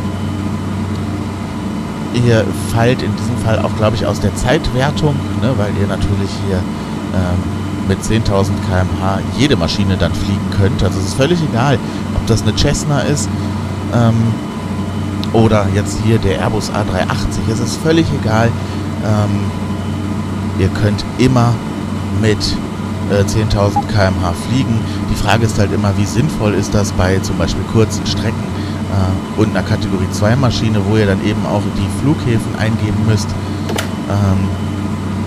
Ihr fallt in diesem Fall auch, glaube ich, aus der Zeitwertung, ne, weil ihr natürlich hier ähm, mit 10.000 km/h jede Maschine dann fliegen könnt. Also es ist völlig egal, ob das eine Cessna ist ähm, oder jetzt hier der Airbus A380. Es ist völlig egal. Ähm, ihr könnt immer mit äh, 10.000 km/h fliegen. Die Frage ist halt immer, wie sinnvoll ist das bei zum Beispiel kurzen Strecken äh, und einer Kategorie 2 Maschine, wo ihr dann eben auch die Flughäfen eingeben müsst. Ähm,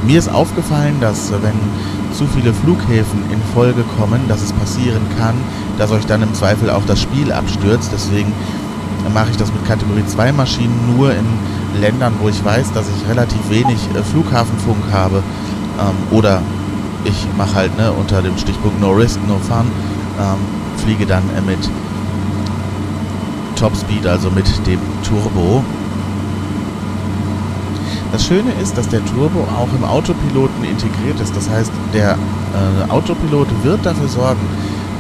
mir ist aufgefallen, dass äh, wenn zu viele Flughäfen in Folge kommen, dass es passieren kann, dass euch dann im Zweifel auch das Spiel abstürzt. Deswegen mache ich das mit Kategorie 2 Maschinen nur in Ländern, wo ich weiß, dass ich relativ wenig äh, Flughafenfunk habe. Ähm, oder ich mache halt ne, unter dem Stichpunkt No Risk, No Fun, ähm, fliege dann äh, mit Top Speed, also mit dem Turbo. Das Schöne ist, dass der Turbo auch im Autopiloten integriert ist. Das heißt, der äh, Autopilot wird dafür sorgen,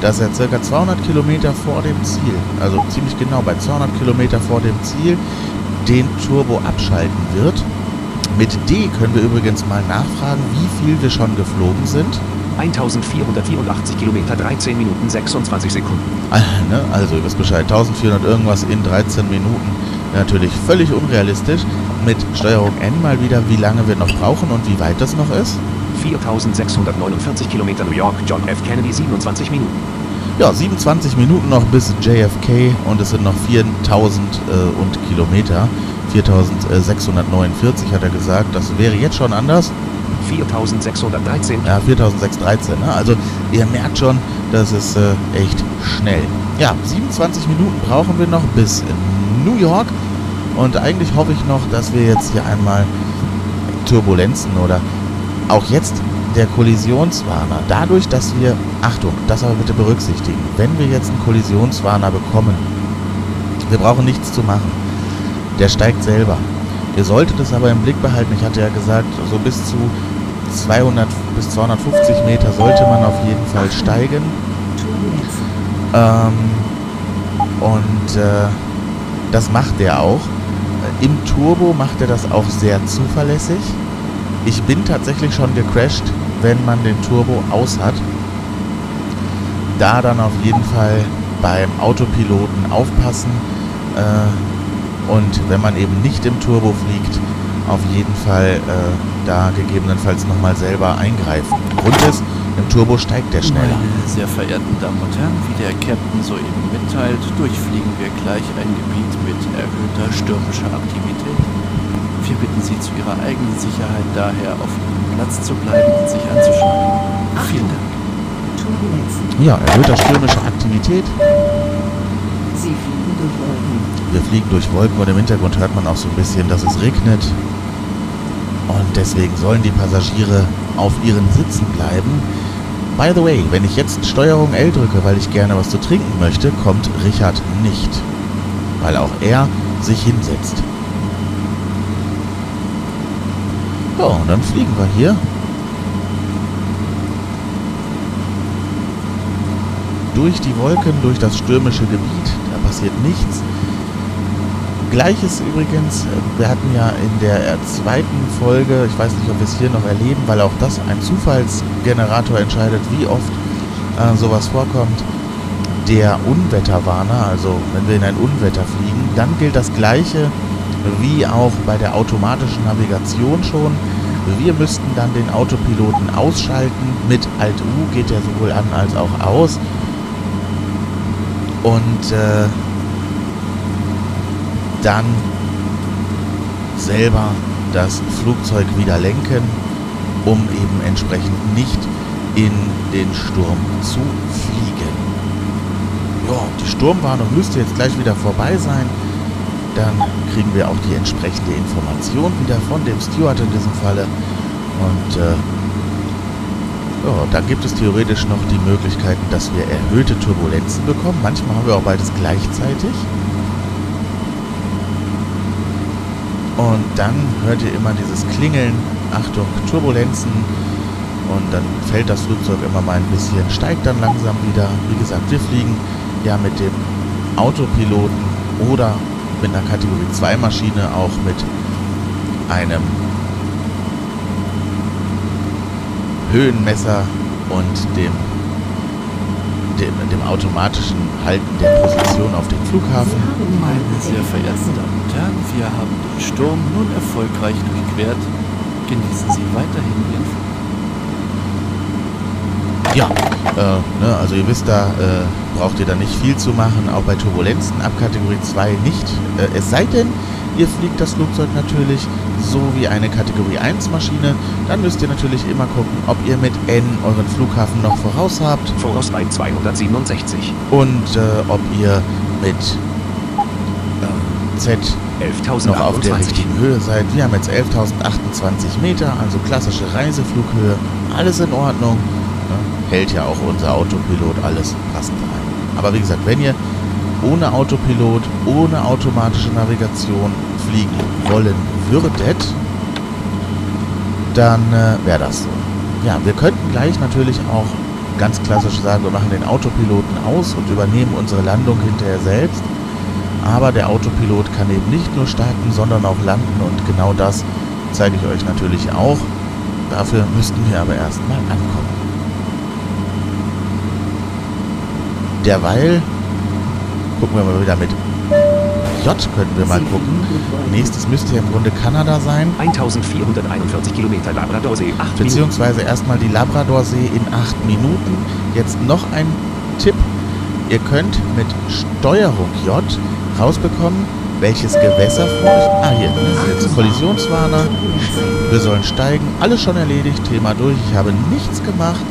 dass er ca. 200 Kilometer vor dem Ziel, also ziemlich genau bei 200 Kilometer vor dem Ziel, den Turbo abschalten wird. Mit D können wir übrigens mal nachfragen, wie viel wir schon geflogen sind. 1484 Kilometer, 13 Minuten, 26 Sekunden. Ah, ne? Also, ihr wisst Bescheid, 1400 irgendwas in 13 Minuten. Natürlich völlig unrealistisch. Mit Steuerung N mal wieder, wie lange wir noch brauchen und wie weit das noch ist. 4649 Kilometer New York, John F. Kennedy, 27 Minuten. Ja, 27 Minuten noch bis JFK und es sind noch 4000 äh, und Kilometer. 4649 hat er gesagt. Das wäre jetzt schon anders. 4613. Ja, 4613. Ne? Also ihr merkt schon, das ist äh, echt schnell. Ja, 27 Minuten brauchen wir noch bis New York. Und eigentlich hoffe ich noch, dass wir jetzt hier einmal Turbulenzen oder auch jetzt der Kollisionswarner. Dadurch, dass wir, Achtung, das aber bitte berücksichtigen, wenn wir jetzt einen Kollisionswarner bekommen, wir brauchen nichts zu machen. Der steigt selber. Ihr solltet es aber im Blick behalten. Ich hatte ja gesagt, so bis zu 200 bis 250 Meter sollte man auf jeden Fall steigen. Ähm, und äh, das macht er auch. Im Turbo macht er das auch sehr zuverlässig. Ich bin tatsächlich schon gecrashed, wenn man den Turbo aus hat. Da dann auf jeden Fall beim Autopiloten aufpassen. Äh, und wenn man eben nicht im Turbo fliegt, auf jeden Fall äh, da gegebenenfalls nochmal selber eingreifen. Grund ist, Im Turbo steigt der schneller. Meine sehr verehrten Damen und Herren, wie der Captain soeben mitteilt, durchfliegen wir gleich ein Gebiet mit erhöhter stürmischer Aktivität. Wir bitten Sie zu Ihrer eigenen Sicherheit daher auf Ihrem Platz zu bleiben und sich anzuschneiden. Vielen Dank. Ja, erhöhter stürmische Aktivität. Sie fliegen durch Wolken. Wir fliegen durch Wolken und im Hintergrund hört man auch so ein bisschen, dass es regnet. Und deswegen sollen die Passagiere auf ihren Sitzen bleiben. By the way, wenn ich jetzt Steuerung L drücke, weil ich gerne was zu trinken möchte, kommt Richard nicht. Weil auch er sich hinsetzt. So, und dann fliegen wir hier. Durch die Wolken, durch das stürmische Gebiet. Passiert nichts. Gleiches übrigens, äh, wir hatten ja in der äh, zweiten Folge, ich weiß nicht, ob wir es hier noch erleben, weil auch das ein Zufallsgenerator entscheidet, wie oft äh, sowas vorkommt. Der Unwetterwarner, also wenn wir in ein Unwetter fliegen, dann gilt das gleiche wie auch bei der automatischen Navigation schon. Wir müssten dann den Autopiloten ausschalten. Mit Alt U geht er sowohl an als auch aus. Und äh, dann selber das Flugzeug wieder lenken, um eben entsprechend nicht in den Sturm zu fliegen. Ja, die Sturmwarnung müsste jetzt gleich wieder vorbei sein. Dann kriegen wir auch die entsprechende Information wieder von dem Steward in diesem Falle. Und äh, ja, dann gibt es theoretisch noch die Möglichkeiten, dass wir erhöhte Turbulenzen bekommen. Manchmal haben wir auch beides gleichzeitig. Und dann hört ihr immer dieses Klingeln, Achtung, Turbulenzen. Und dann fällt das Flugzeug immer mal ein bisschen, steigt dann langsam wieder. Wie gesagt, wir fliegen ja mit dem Autopiloten oder mit einer Kategorie 2 Maschine auch mit einem Höhenmesser und dem, dem, dem automatischen Halten der Position auf dem Flughafen. Meine sehr verehrten. Damen und Herren, wir haben den Sturm nun erfolgreich durchquert. Genießen Sie weiterhin Ihren Flug. Ja, äh, ne, also ihr wisst, da äh, braucht ihr da nicht viel zu machen, auch bei Turbulenzen ab Kategorie 2 nicht. Äh, es sei denn, ihr fliegt das Flugzeug natürlich so wie eine Kategorie 1 Maschine, dann müsst ihr natürlich immer gucken, ob ihr mit N euren Flughafen noch voraus habt Voraus bei 267. und äh, ob ihr mit äh, Z 11.028. noch auf der richtigen Höhe seid. Wir haben jetzt 11.028 Meter, also klassische Reiseflughöhe. Alles in Ordnung. Ne? Hält ja auch unser Autopilot alles passend ein. Aber wie gesagt, wenn ihr ohne Autopilot, ohne automatische Navigation fliegen wollen würdet, dann äh, wäre das so. Ja, wir könnten gleich natürlich auch ganz klassisch sagen, wir machen den Autopiloten aus und übernehmen unsere Landung hinterher selbst. Aber der Autopilot kann eben nicht nur starten, sondern auch landen und genau das zeige ich euch natürlich auch. Dafür müssten wir aber erstmal ankommen. Derweil gucken wir mal wieder mit J, könnten wir mal gucken. Nächstes müsste ja im Grunde Kanada sein. 1441 Kilometer Labradorsee, 8 Minuten. Beziehungsweise erstmal die Labradorsee in 8 Minuten. Jetzt noch ein Tipp. Ihr könnt mit Steuerung J rausbekommen, welches Gewässer vor euch... Ah, hier. Jetzt Kollisionswarner. Wir sollen steigen. Alles schon erledigt. Thema durch. Ich habe nichts gemacht.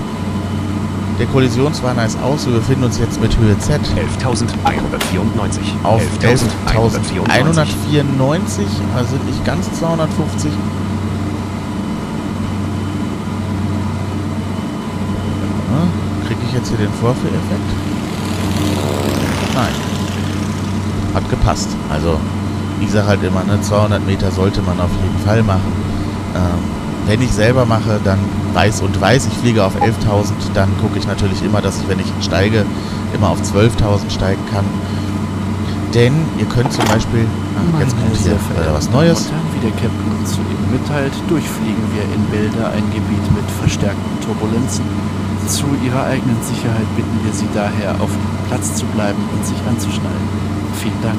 Der Kollisionswarner ist aus. Wir befinden uns jetzt mit Höhe Z 11.194. auf 11.194. 11.194. Also nicht ganz 250. Kriege ich jetzt hier den Vorführeffekt? Nein. Hat gepasst. Also, ich sage halt immer, ne, 200 Meter sollte man auf jeden Fall machen. Ähm, wenn ich selber mache, dann weiß und weiß, ich fliege auf 11.000, dann gucke ich natürlich immer, dass ich, wenn ich steige, immer auf 12.000 steigen kann. Denn ihr könnt zum Beispiel, ah, jetzt kommt hier äh, was Neues. Wie der Captain uns soeben mitteilt, durchfliegen wir in Bilder ein Gebiet mit verstärkten Turbulenzen. Zu Ihrer eigenen Sicherheit bitten wir Sie daher, auf Platz zu bleiben und sich anzuschnallen. Vielen Dank.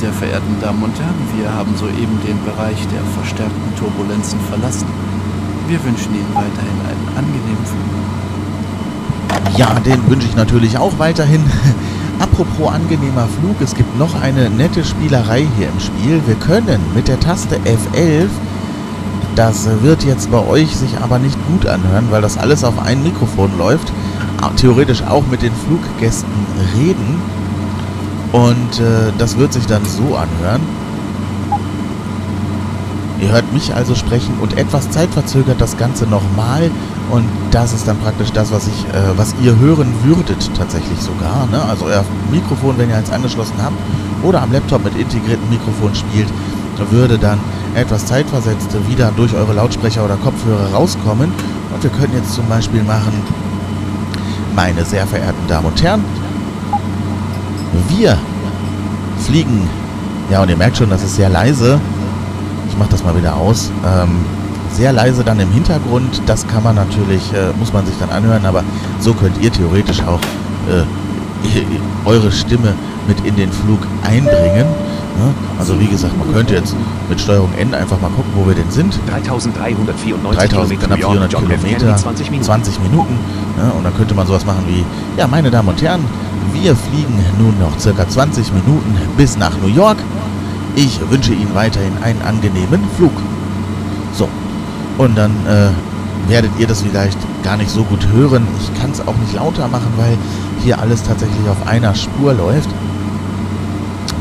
sehr verehrten Damen und Herren, wir haben soeben den Bereich der verstärkten Turbulenzen verlassen. Wir wünschen Ihnen weiterhin einen angenehmen Flug. Ja, den wünsche ich natürlich auch weiterhin. Apropos angenehmer Flug, es gibt noch eine nette Spielerei hier im Spiel. Wir können mit der Taste F11, das wird jetzt bei euch sich aber nicht gut anhören, weil das alles auf ein Mikrofon läuft, theoretisch auch mit den Fluggästen reden. Und äh, das wird sich dann so anhören. Ihr hört mich also sprechen und etwas zeitverzögert das Ganze nochmal. Und das ist dann praktisch das, was ich, äh, was ihr hören würdet tatsächlich sogar. Ne? Also euer Mikrofon, wenn ihr eins angeschlossen habt oder am Laptop mit integriertem Mikrofon spielt, würde dann etwas zeitversetzt wieder durch eure Lautsprecher oder Kopfhörer rauskommen. Und wir können jetzt zum Beispiel machen, meine sehr verehrten Damen und Herren, wir fliegen. Ja, und ihr merkt schon, das ist sehr leise. Ich mache das mal wieder aus. Ähm, sehr leise dann im Hintergrund. Das kann man natürlich, äh, muss man sich dann anhören, aber so könnt ihr theoretisch auch äh, eure Stimme mit in den Flug einbringen. Ne? Also wie gesagt, man könnte jetzt mit Steuerung N einfach mal gucken, wo wir denn sind. 3394 3000 knapp New York, 400 John F. Kilometer, Kennedy, 20 Minuten. 20 Minuten. Ne? Und dann könnte man sowas machen wie, ja, meine Damen und Herren, wir fliegen nun noch circa 20 Minuten bis nach New York. Ich wünsche Ihnen weiterhin einen angenehmen Flug. So, und dann äh, werdet ihr das vielleicht gar nicht so gut hören. Ich kann es auch nicht lauter machen, weil hier alles tatsächlich auf einer Spur läuft.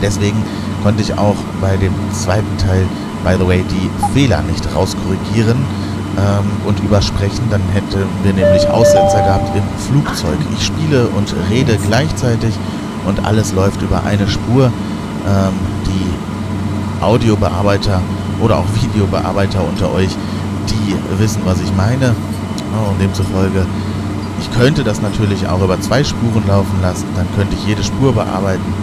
Deswegen konnte ich auch bei dem zweiten Teil, by the way, die Fehler nicht rauskorrigieren ähm, und übersprechen. Dann hätten wir nämlich Aussetzer gehabt im Flugzeug. Ich spiele und rede gleichzeitig und alles läuft über eine Spur. Ähm, die Audiobearbeiter oder auch Videobearbeiter unter euch, die wissen, was ich meine. Ja, und demzufolge, ich könnte das natürlich auch über zwei Spuren laufen lassen. Dann könnte ich jede Spur bearbeiten.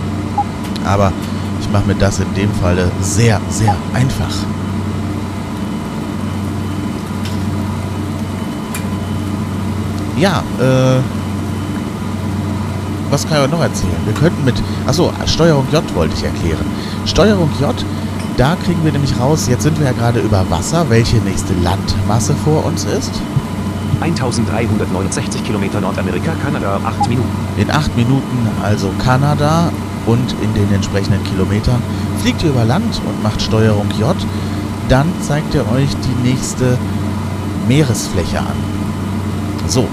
Aber ich mache mir das in dem Falle sehr, sehr einfach. Ja, äh. Was kann ich euch noch erzählen? Wir könnten mit. Achso, Steuerung J wollte ich erklären. Steuerung J, da kriegen wir nämlich raus, jetzt sind wir ja gerade über Wasser, welche nächste Landmasse vor uns ist. 1369 Kilometer Nordamerika, Kanada, 8 Minuten. In acht Minuten also Kanada und in den entsprechenden Kilometern fliegt ihr über Land und macht Steuerung J. Dann zeigt er euch die nächste Meeresfläche an. So,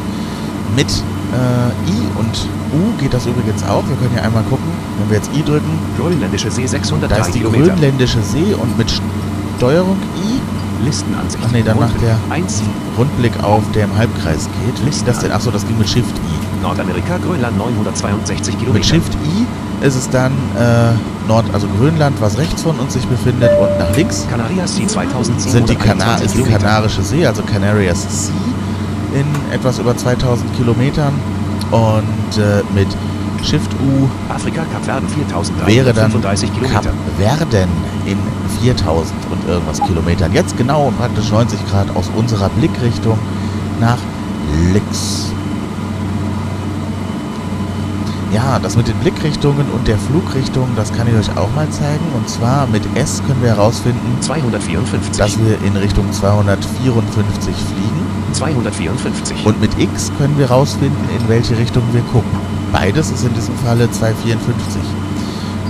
mit äh, I und U geht das übrigens auch. Wir können hier einmal gucken, wenn wir jetzt I drücken, Grönländische See, 603 da ist die Kilometer. grönländische See und mit Steuerung I Listenansicht. Ach nee, dann macht der 1. Rundblick auf, der im Halbkreis geht. Ist das denn? Achso, das ging mit Shift I. Nordamerika, Grönland, 962 Kilometer. Mit Shift I ist es dann äh, Nord, also Grönland, was rechts von uns sich befindet und nach links Kanarias Sea, 2721 sind die Kana ist die. Kanarische See, also Canarias Sea in etwas über 2000 Kilometern und äh, mit Shift U Afrika, Kap Verden, wäre dann 4335 Kap Kilometer. Verden in 4000 und irgendwas Kilometern. Jetzt genau praktisch 90 Grad aus unserer Blickrichtung nach links. Ja, das mit den Blickrichtungen und der Flugrichtung, das kann ich euch auch mal zeigen. Und zwar mit S können wir herausfinden, 254. dass wir in Richtung 254 fliegen. 254. Und mit X können wir herausfinden, in welche Richtung wir gucken. Beides ist in diesem Falle 254.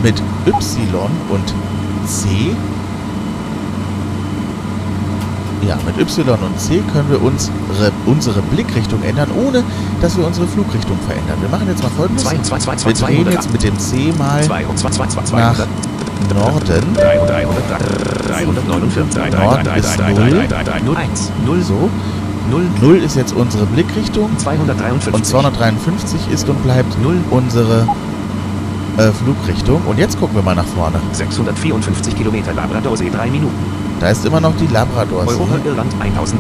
Mit Y und C ja, mit Y und C können wir unsere, unsere Blickrichtung ändern, ohne dass wir unsere Flugrichtung verändern. Wir machen jetzt mal folgendes. 2, 2, 2, 2, Wir 200, jetzt mit dem C mal 2, 2, 2, 2, 2, nach 200, Norden. 300, 300, 349, Norden ist 0. 0, 1, 0, So. 0, 0 ist jetzt unsere Blickrichtung. 253. Und 253 ist und bleibt Null. unsere äh, Flugrichtung. Und jetzt gucken wir mal nach vorne. 654 Kilometer Labradorsee, 3 Minuten. Da ist immer noch die Labrador See. Europa, Irland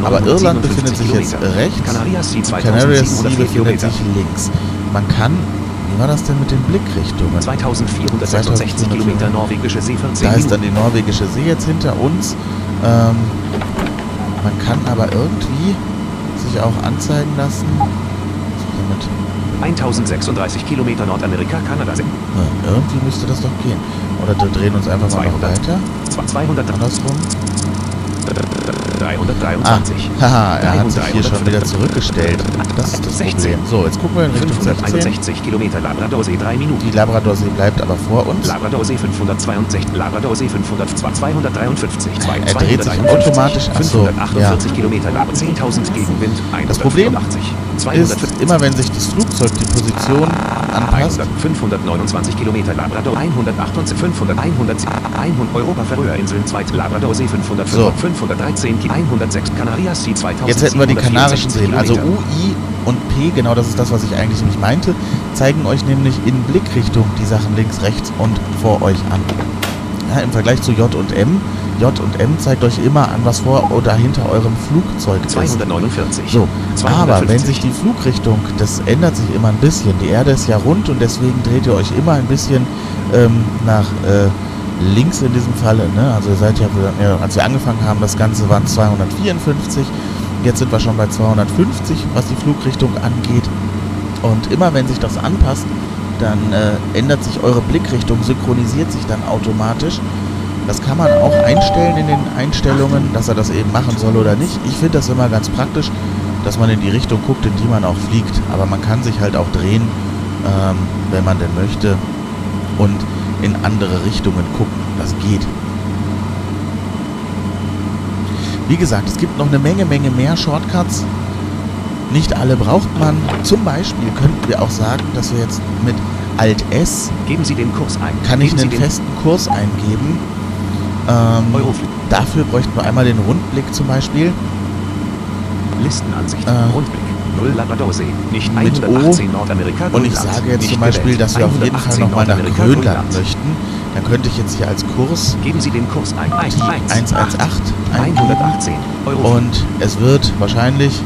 Aber Irland 1957 befindet sich jetzt Kilometer. rechts. Canarias Sea Canarias 2704 befindet Kilometer. sich links. Man kann, wie war das denn mit den Blickrichtungen? 2466 Kilometer norwegische See 14 Da ist dann die norwegische See jetzt hinter uns. Ähm, man kann aber irgendwie sich auch anzeigen lassen. Was ist damit? 1036 Kilometer Nordamerika, Kanada. Ja, irgendwie müsste das doch gehen. Oder wir drehen uns einfach mal noch 200. weiter. 200, Andersrum. 323. Ah, haha, er hat sich hier 300, schon wieder zurückgestellt. Das ist das 16. Problem. So, jetzt gucken wir in Richtung 16. 561 Kilometer Labradorsee 3 Minuten. Die Labradorsee bleibt aber vor uns. Labradorsee 562, Labradorsee 500, 253, Er dreht sich automatisch. Ach so, 548 Kilometer Lab, 10.000 Gegenwind, Das Problem 184, Ist, 250, immer wenn sich das Flugzeug die Position anpasst, 100, 529 Kilometer Labrador, 128, 500, 100, 100 Europa Färöerinseln, 2 Labradorsee 500, So. 513, 106 Canarias Sea 2000. Jetzt hätten wir die Kanarischen Seen. Also U, I und P, genau das ist das, was ich eigentlich nämlich meinte, zeigen euch nämlich in Blickrichtung die Sachen links, rechts und vor euch an. Ja, Im Vergleich zu J und M, J und M zeigt euch immer an, was vor oder hinter eurem Flugzeug ist. 249. So, 250. aber wenn sich die Flugrichtung, das ändert sich immer ein bisschen. Die Erde ist ja rund und deswegen dreht ihr euch immer ein bisschen ähm, nach äh, links in diesem Falle. Ne? Also ihr seid ja, als wir angefangen haben, das Ganze waren 254. Jetzt sind wir schon bei 250, was die Flugrichtung angeht. Und immer wenn sich das anpasst, dann äh, ändert sich eure Blickrichtung, synchronisiert sich dann automatisch. Das kann man auch einstellen in den Einstellungen, dass er das eben machen soll oder nicht. Ich finde das immer ganz praktisch, dass man in die Richtung guckt, in die man auch fliegt. Aber man kann sich halt auch drehen, ähm, wenn man denn möchte, und in andere Richtungen gucken. Das geht. Wie gesagt, es gibt noch eine Menge, Menge mehr Shortcuts. Nicht alle braucht man. Zum Beispiel könnten wir auch sagen, dass wir jetzt mit Alt S Geben Sie den Kurs ein. kann ich Geben Sie einen den festen Kurs eingeben. Ähm, Euroflug. dafür bräuchten wir einmal den Rundblick zum Beispiel. Listenansicht. Äh, Rundblick. 0 Labradorsee. Nicht mit O. 118 Nordamerika. Und ich sage jetzt zum Beispiel, dass wir auf jeden Fall 118 nochmal nach Grönland möchten. Dann könnte ich jetzt hier als Kurs Geben Sie den Kurs ein. 1, 118 eingeben. 118 Euro. Und es wird wahrscheinlich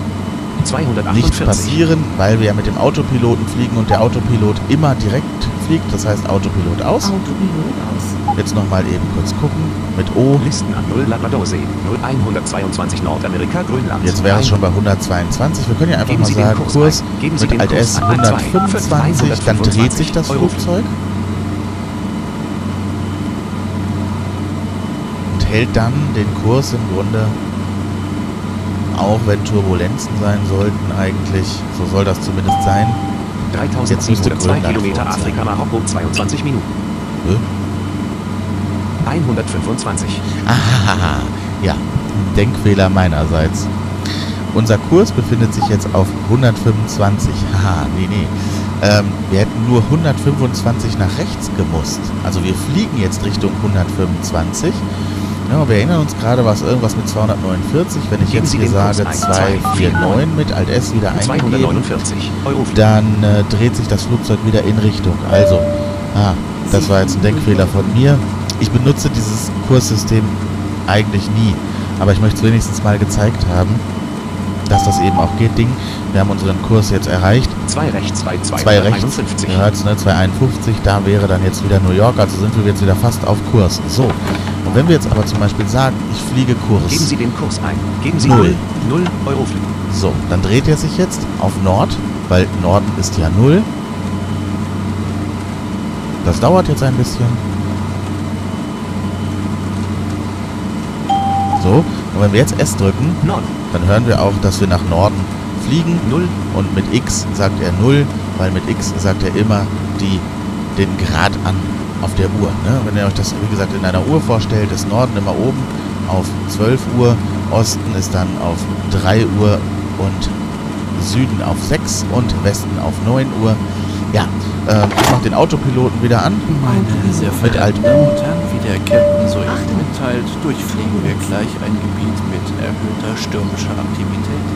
248. nichts passieren, weil wir ja mit dem Autopiloten fliegen und der Autopilot immer direkt fliegt. Das heißt Autopilot aus. Autopilot aus. Jetzt nochmal eben kurz gucken. Mit O. Listen an 0 Labradorsee. 0 122 Nordamerika, Grönland. Jetzt wäre es schon bei 122. Wir können ja einfach Geben mal Sie den sagen, Kurs Kurs ein. Geben Sie mit den Alt S ein. 125, dann dreht sich das Euro. Flugzeug und hält dann den Kurs im Grunde, auch wenn Turbulenzen sein sollten eigentlich, so soll das zumindest sein. Jetzt müsste 3702 Grönland Kilometer Afrika, Marokko, 22 Minuten. Hä? 125. Ahaha, ja, Denkfehler meinerseits. Unser Kurs befindet sich jetzt auf 125. Haha, nee, nee. Ähm, wir hätten nur 125 nach rechts gemusst. Also wir fliegen jetzt Richtung 125. Ja, und wir erinnern uns gerade, was irgendwas mit 249. Wenn ich Geben jetzt hier sage ein. 249 mit Alt S wieder eingegeben, 249 Euro. dann äh, dreht sich das Flugzeug wieder in Richtung. Also, ah, das war jetzt ein Denkfehler von mir. Ich benutze dieses Kurssystem eigentlich nie, aber ich möchte es wenigstens mal gezeigt haben, dass das eben auch geht. Ding, wir haben unseren Kurs jetzt erreicht. 2 rechts, 2, 2, 2 rechts, 51. ihr hört's, ne, 251, da wäre dann jetzt wieder New York, also sind wir jetzt wieder fast auf Kurs. So, und wenn wir jetzt aber zum Beispiel sagen, ich fliege Kurs, Geben Sie den Kurs ein. Geben Sie Null. 0, 0 Euro Flug. so, dann dreht er sich jetzt auf Nord, weil Norden ist ja 0. Das dauert jetzt ein bisschen. So, und wenn wir jetzt S drücken, Nord, dann hören wir auch, dass wir nach Norden fliegen. 0, Und mit X sagt er 0, weil mit X sagt er immer die, den Grad an auf der Uhr. Ne? Wenn ihr euch das, wie gesagt, in einer Uhr vorstellt, ist Norden immer oben auf 12 Uhr, Osten ist dann auf 3 Uhr und Süden auf 6 und Westen auf 9 Uhr. Ja, ähm, ich mache den Autopiloten wieder an. Meine sehr Mit verehrten Alt- Damen und Herren, wie der Captain soeben mitteilt, durchfliegen wir gleich ein Gebiet mit erhöhter stürmischer Aktivität.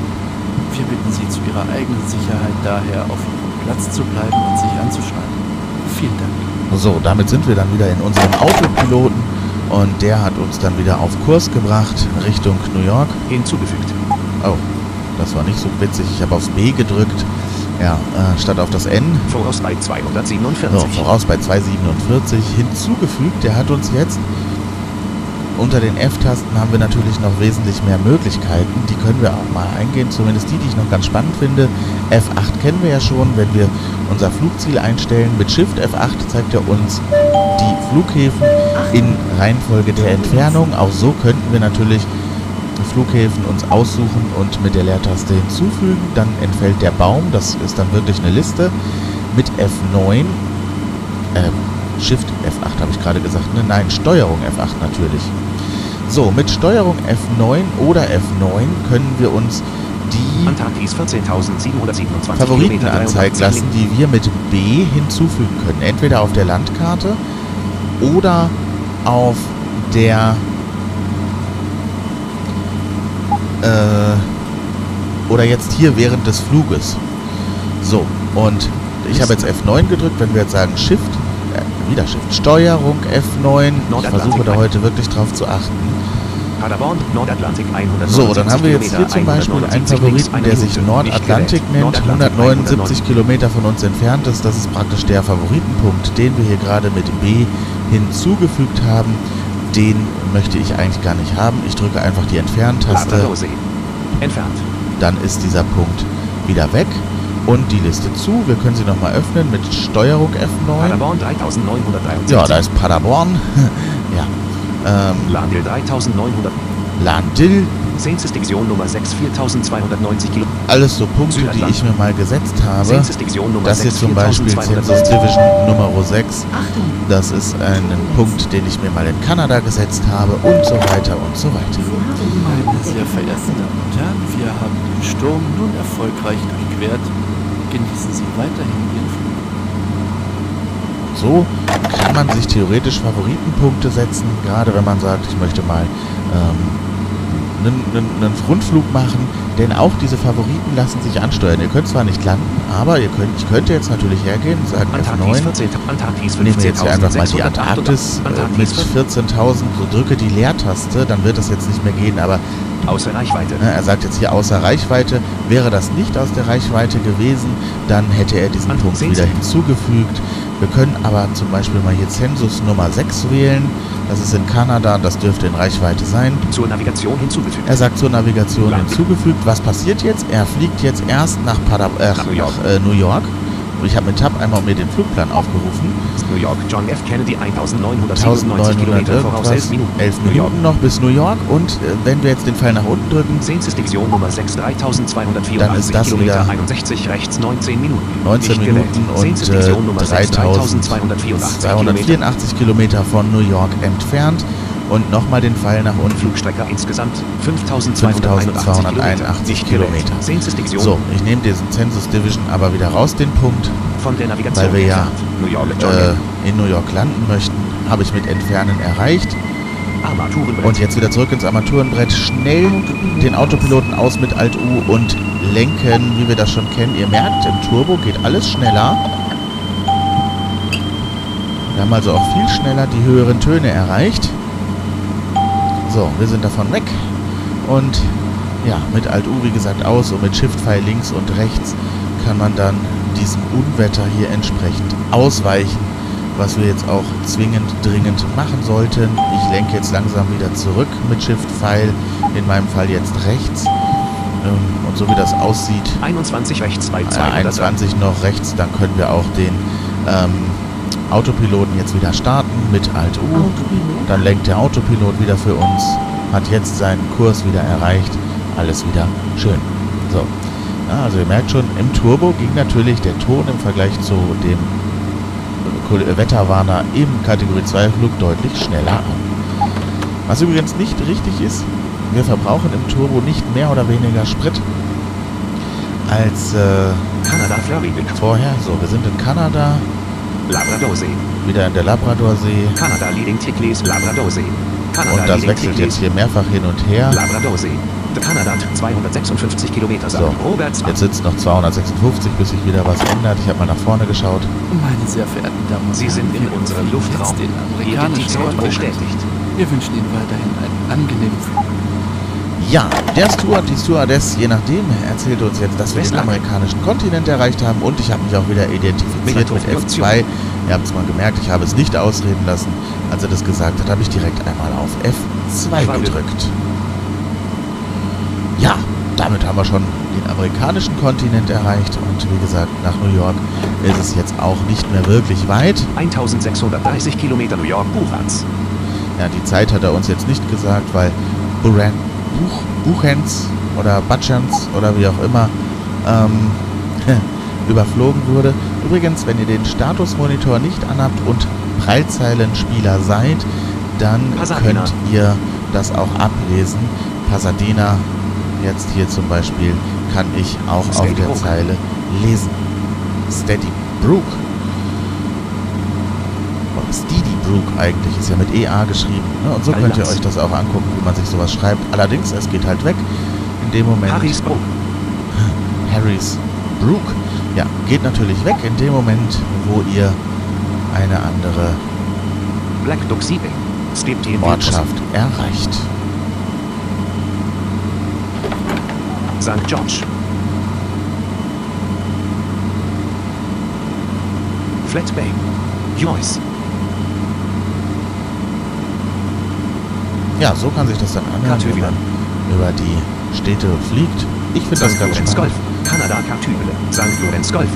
Wir bitten Sie zu Ihrer eigenen Sicherheit daher auf Ihrem Platz zu bleiben und sich anzuschneiden. Vielen Dank. So, damit sind wir dann wieder in unserem Autopiloten Und der hat uns dann wieder auf Kurs gebracht Richtung New York. Hinzugefügt. Oh, das war nicht so witzig. Ich habe aufs B gedrückt. Ja, äh, statt auf das N. Voraus bei 247. So, voraus bei 247 hinzugefügt. Der hat uns jetzt unter den F-Tasten haben wir natürlich noch wesentlich mehr Möglichkeiten. Die können wir auch mal eingehen, zumindest die, die ich noch ganz spannend finde. F8 kennen wir ja schon, wenn wir unser Flugziel einstellen. Mit Shift F8 zeigt er uns die Flughäfen in Reihenfolge der Entfernung. Auch so könnten wir natürlich Flughäfen uns aussuchen und mit der Leertaste hinzufügen. Dann entfällt der Baum, das ist dann wirklich eine Liste. Mit F9, äh, Shift F8 habe ich gerade gesagt, ne? nein, Steuerung F8 natürlich. So, mit Steuerung F9 oder F9 können wir uns die Antarktis 14.727 Favoriten anzeigen 310 lassen, die wir mit B hinzufügen können. Entweder auf der Landkarte oder auf der äh, oder jetzt hier während des Fluges. So, und ich habe jetzt F9 gedrückt, wenn wir jetzt sagen Shift, äh, wieder Shift, Steuerung F9. Ich versuche da heute wirklich drauf zu achten. Paderborn, Nordatlantik 179 So, dann haben wir jetzt hier Kilometer, zum Beispiel einen 179 links, Favoriten, der sich Nordatlantik nennt, Nordatlantik 179 Kilometer von uns entfernt ist. Das ist praktisch der Favoritenpunkt, den wir hier gerade mit B hinzugefügt haben. Den möchte ich eigentlich gar nicht haben. Ich drücke einfach die Entfernen-Taste, Labradorsee. Entfernt. dann ist dieser Punkt wieder weg. Und die Liste zu. Wir können sie nochmal öffnen mit Steuerung F9. Paderborn 3973. Ja, da ist Paderborn. ja. Ähm, Landil 3900. Landil. 10. Division Nummer 6, 4290 Kilometer. Alles so Punkte, die ich mir mal gesetzt habe. 10. Division Nummer Das hier 6, zum Beispiel Census 4290 Division Nummer 6. Achtung, Das ist ein Punkt, den ich mir mal in Kanada gesetzt habe und so weiter und so weiter. Sehr verehrten Damen und Herren, wir haben den Sturm nun erfolgreich durchquert. Genießen Sie weiterhin Ihren. So kann man sich theoretisch Favoritenpunkte setzen, gerade wenn man sagt, ich möchte mal ähm, einen, einen, Rundflug machen, denn auch diese Favoriten lassen sich ansteuern. Ihr könnt zwar nicht landen, aber ihr könnt, ich könnte jetzt natürlich hergehen und sagen Antarktis F9. 14. Antarktis Nehmen wir jetzt hier einfach mal die 15.688. Antarktis äh, mit Antarktis 14.000, so drücke die Leertaste, dann wird das jetzt nicht mehr gehen, aber außer Reichweite. Er sagt jetzt hier außer Reichweite. Wäre das nicht aus der Reichweite gewesen, dann hätte er diesen Punkt wieder hinzugefügt. Wir können aber zum Beispiel mal hier Census Nummer 6 wählen. Das ist in Kanada, das dürfte in Reichweite sein. Zur Navigation hinzugefügt. Er sagt zur Navigation Land. hinzugefügt. Was passiert jetzt? Er fliegt jetzt erst nach, Pada äh, Nach New York. nach, äh, New York. Und ich habe mit Tab einmal mir den Flugplan aufgerufen. New York, John F. Kennedy 1997 1900 Kilometer voraus irgendwas, 11 Minuten. 11 New York. Minuten noch bis New York. Und äh, wenn wir jetzt den Pfeil nach unten drücken, 10. Division Nummer 6, 3284 Dann ist das Kilometer, wieder 61 rechts, 19 Minuten. 19 Nicht gewählt. Minuten 10. und äh, Division Nummer 6, 3284 Kilometer. 3284 Kilometer von New York entfernt. Und nochmal den Pfeil nach unten. Flugstrecke insgesamt 5281 5281 Kilometer. 10. Division So, ich nehme diesen Census Division aber wieder raus, den Punkt. von der Navigation Weil wir ja. New York, Äh, in New York landen möchten. Habe ich mit Entfernen erreicht. Und jetzt wieder zurück ins Armaturenbrett. Schnell den Autopiloten aus mit Alt-U und lenken, wie wir das schon kennen. Ihr merkt, im Turbo geht alles schneller. Wir haben also auch viel schneller die höheren Töne erreicht. So, wir sind davon weg. Und ja, mit Alt-U, wie gesagt, aus und mit Shift-Pfeil links und rechts kann man dann diesem Unwetter hier entsprechend ausweichen, was wir jetzt auch zwingend dringend machen sollten. Ich lenke jetzt langsam wieder zurück mit Shift-Pfeil, in meinem Fall jetzt rechts. Ähm, Und so wie das aussieht, 21 rechts bei äh, 200. 21 noch rechts, dann können wir auch den ähm, Autopiloten jetzt wieder starten mit Alt-U. Autopilot. Dann lenkt der Autopilot wieder für uns, hat jetzt seinen Kurs wieder erreicht, alles wieder schön. So, ja, also ihr merkt schon, im Turbo ging natürlich der Ton im Vergleich zu dem äh, Wetterwarner im Kategorie 2 Flug deutlich schneller an. Was übrigens nicht richtig ist, wir verbrauchen im Turbo nicht mehr oder weniger Sprit als äh, Kanada, vorher. So, wir sind in Kanada, Labradorsee. wieder in der Labradorsee. Kanada Leading Tickless, Labradorsee. Kanada Und das wechselt jetzt hier mehrfach hin und her. Labradorsee. Kanada 256 Kilometer. So, Roberts jetzt es noch 256, bis sich wieder was ändert. Ich habe mal nach vorne geschaut. Meine sehr verehrten Damen und Sie Herren, sind in unserem Luftraum. den Die amerikanischen bestätigt. Wir wünschen Ihnen weiterhin einen angenehmen Flug. Ja, der Steward, die Stewardess, je nachdem, erzählt uns jetzt, dass wir den amerikanischen Kontinent erreicht haben und ich habe mich auch wieder identifiziert mit Megatron-Produktion. F2. Ihr habt es mal gemerkt, ich habe es nicht ausreden lassen. Als er das gesagt hat, habe ich direkt einmal auf F2 Schwabbel. gedrückt. Ja, damit haben wir schon den amerikanischen Kontinent erreicht und wie gesagt, nach New York ist es jetzt auch nicht mehr wirklich weit. 1630 Kilometer New York, Buchans. Ja, die Zeit hat er uns jetzt nicht gesagt, weil Buran, Buch, Buchens oder Batschans oder wie auch immer ähm, überflogen wurde. Übrigens, wenn ihr den Statusmonitor nicht anhabt und Prallzeilenspieler seid, dann Pasadena. könnt ihr das auch ablesen. Pasadena, jetzt hier zum Beispiel, kann ich auch auf Steady der Brook. Zeile lesen. Steady Brook. Oder Steady Brook eigentlich, ist ja mit EA geschrieben. Ne? Und so könnt ihr euch das auch angucken, wie man sich sowas schreibt. Allerdings, es geht halt weg. In dem Moment. Harrisburg. Harrys Brook. Ja, geht natürlich weg in dem Moment, wo ihr eine andere Black Duck Siebing. Stebt in Ortschaft erreicht. St. George. Flat Bay. Joyce. Ja, so kann sich das dann anhören, wenn Kartübel. man über die Städte fliegt. Ich finde das ganz Lorenz spannend. Golf. Kanada Kartübele. St. Lorenz Golf.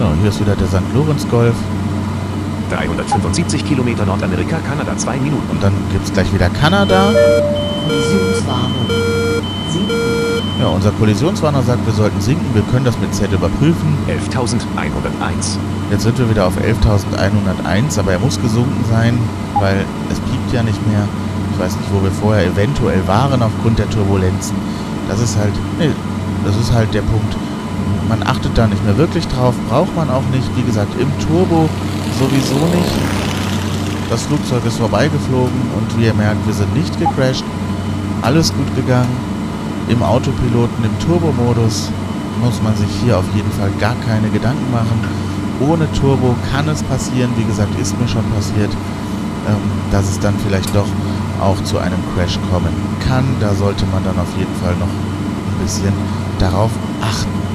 Ja, hier ist wieder der St. Lorenz Golf. 375 Kilometer Nordamerika, Kanada, 2 Minuten. Und dann gibt es gleich wieder Kanada. Kollisionswarnung. Sieben. Ja, unser Kollisionswarner sagt, wir sollten sinken. Wir können das mit Z überprüfen. 11.101. Jetzt sind wir wieder auf 11.101, aber er muss gesunken sein, weil es piept ja nicht mehr. Ich weiß nicht, wo wir vorher eventuell waren aufgrund der Turbulenzen. Das ist halt, nee, das ist halt der Punkt. Man achtet da nicht mehr wirklich drauf, braucht man auch nicht. Wie gesagt, im Turbo sowieso nicht. Das Flugzeug ist vorbeigeflogen und wie ihr merkt, wir sind nicht gecrashed. Alles gut gegangen. Im Autopiloten, im Turbomodus muss man sich hier auf jeden Fall gar keine Gedanken machen. Ohne Turbo kann es passieren, wie gesagt, ist mir schon passiert, ähm, dass es dann vielleicht doch auch zu einem Crash kommen kann. Da sollte man dann auf jeden Fall noch ein bisschen darauf achten.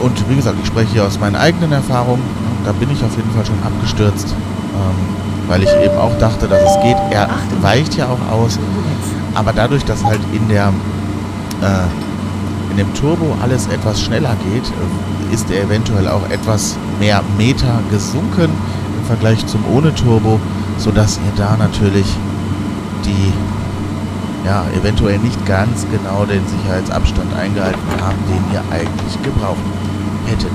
Und wie gesagt, ich spreche hier aus meinen eigenen Erfahrungen. Da bin ich auf jeden Fall schon abgestürzt, ähm, weil ich eben auch dachte, dass es geht. Er weicht ja auch aus. Aber dadurch, dass halt in der äh, in dem Turbo alles etwas schneller geht, äh, ist er eventuell auch etwas mehr Meter gesunken Vergleich zum ohne Turbo, sodass ihr da natürlich die ja eventuell nicht ganz genau den Sicherheitsabstand eingehalten habt, den ihr eigentlich gebraucht hättet.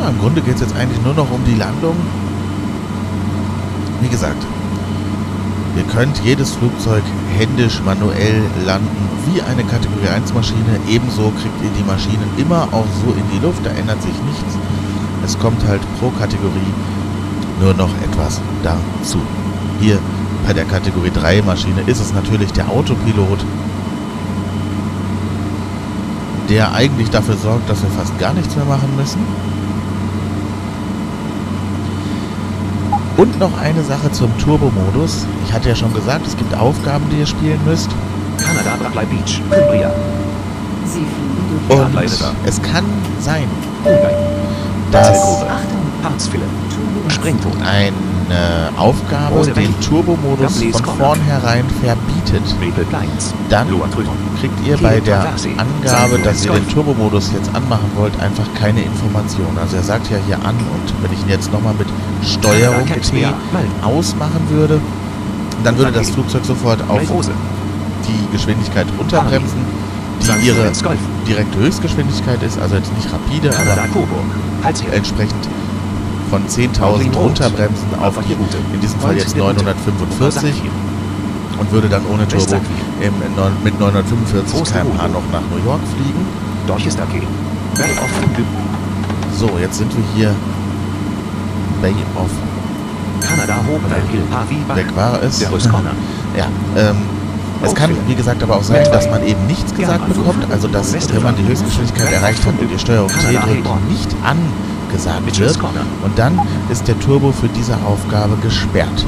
Ja, Im Grunde geht es jetzt eigentlich nur noch um die Landung. Wie gesagt, ihr könnt jedes Flugzeug händisch, manuell landen, wie eine Kategorie 1 Maschine. Ebenso kriegt ihr die Maschinen immer auch so in die Luft, da ändert sich nichts. Es kommt halt pro Kategorie nur noch etwas dazu. Hier bei der Kategorie 3 Maschine ist es natürlich der Autopilot, der eigentlich dafür sorgt, dass wir fast gar nichts mehr machen müssen. Und noch eine Sache zum Turbo-Modus. Ich hatte ja schon gesagt, es gibt Aufgaben, die ihr spielen müsst. Kanada, Bradley Beach. Cumbria. Sie fliegen durch Und es kann sein, dass. Harzfille. Springton. Eine Aufgabe den. Turbo-Modus von vornherein verbietet. Dann kriegt ihr bei der. Angabe, dass ihr den Turbo-Modus jetzt anmachen wollt, einfach keine Information. Also er sagt ja hier an und wenn ich ihn jetzt nochmal mit Steuerung T ausmachen würde, dann würde das Flugzeug sofort auf die Geschwindigkeit runterbremsen, die ihre direkte Höchstgeschwindigkeit ist, also jetzt nicht rapide, aber entsprechend von 10.000 Rot. runterbremsen auf die Route. in diesem Fall jetzt Und der Route. 945 und würde dann ohne Turbo im, neun- mit 945 Große km/h noch nach New York fliegen. So, jetzt sind wir hier Bay of Kanada. Weg war es. Ja, ähm, es kann, wie gesagt, aber auch sein, dass man eben nichts gesagt bekommt. Also, dass, wenn man die Höchstgeschwindigkeit erreicht hat und die Steuerung T drückt, nicht angesagt wird. Und dann ist der Turbo für diese Aufgabe gesperrt.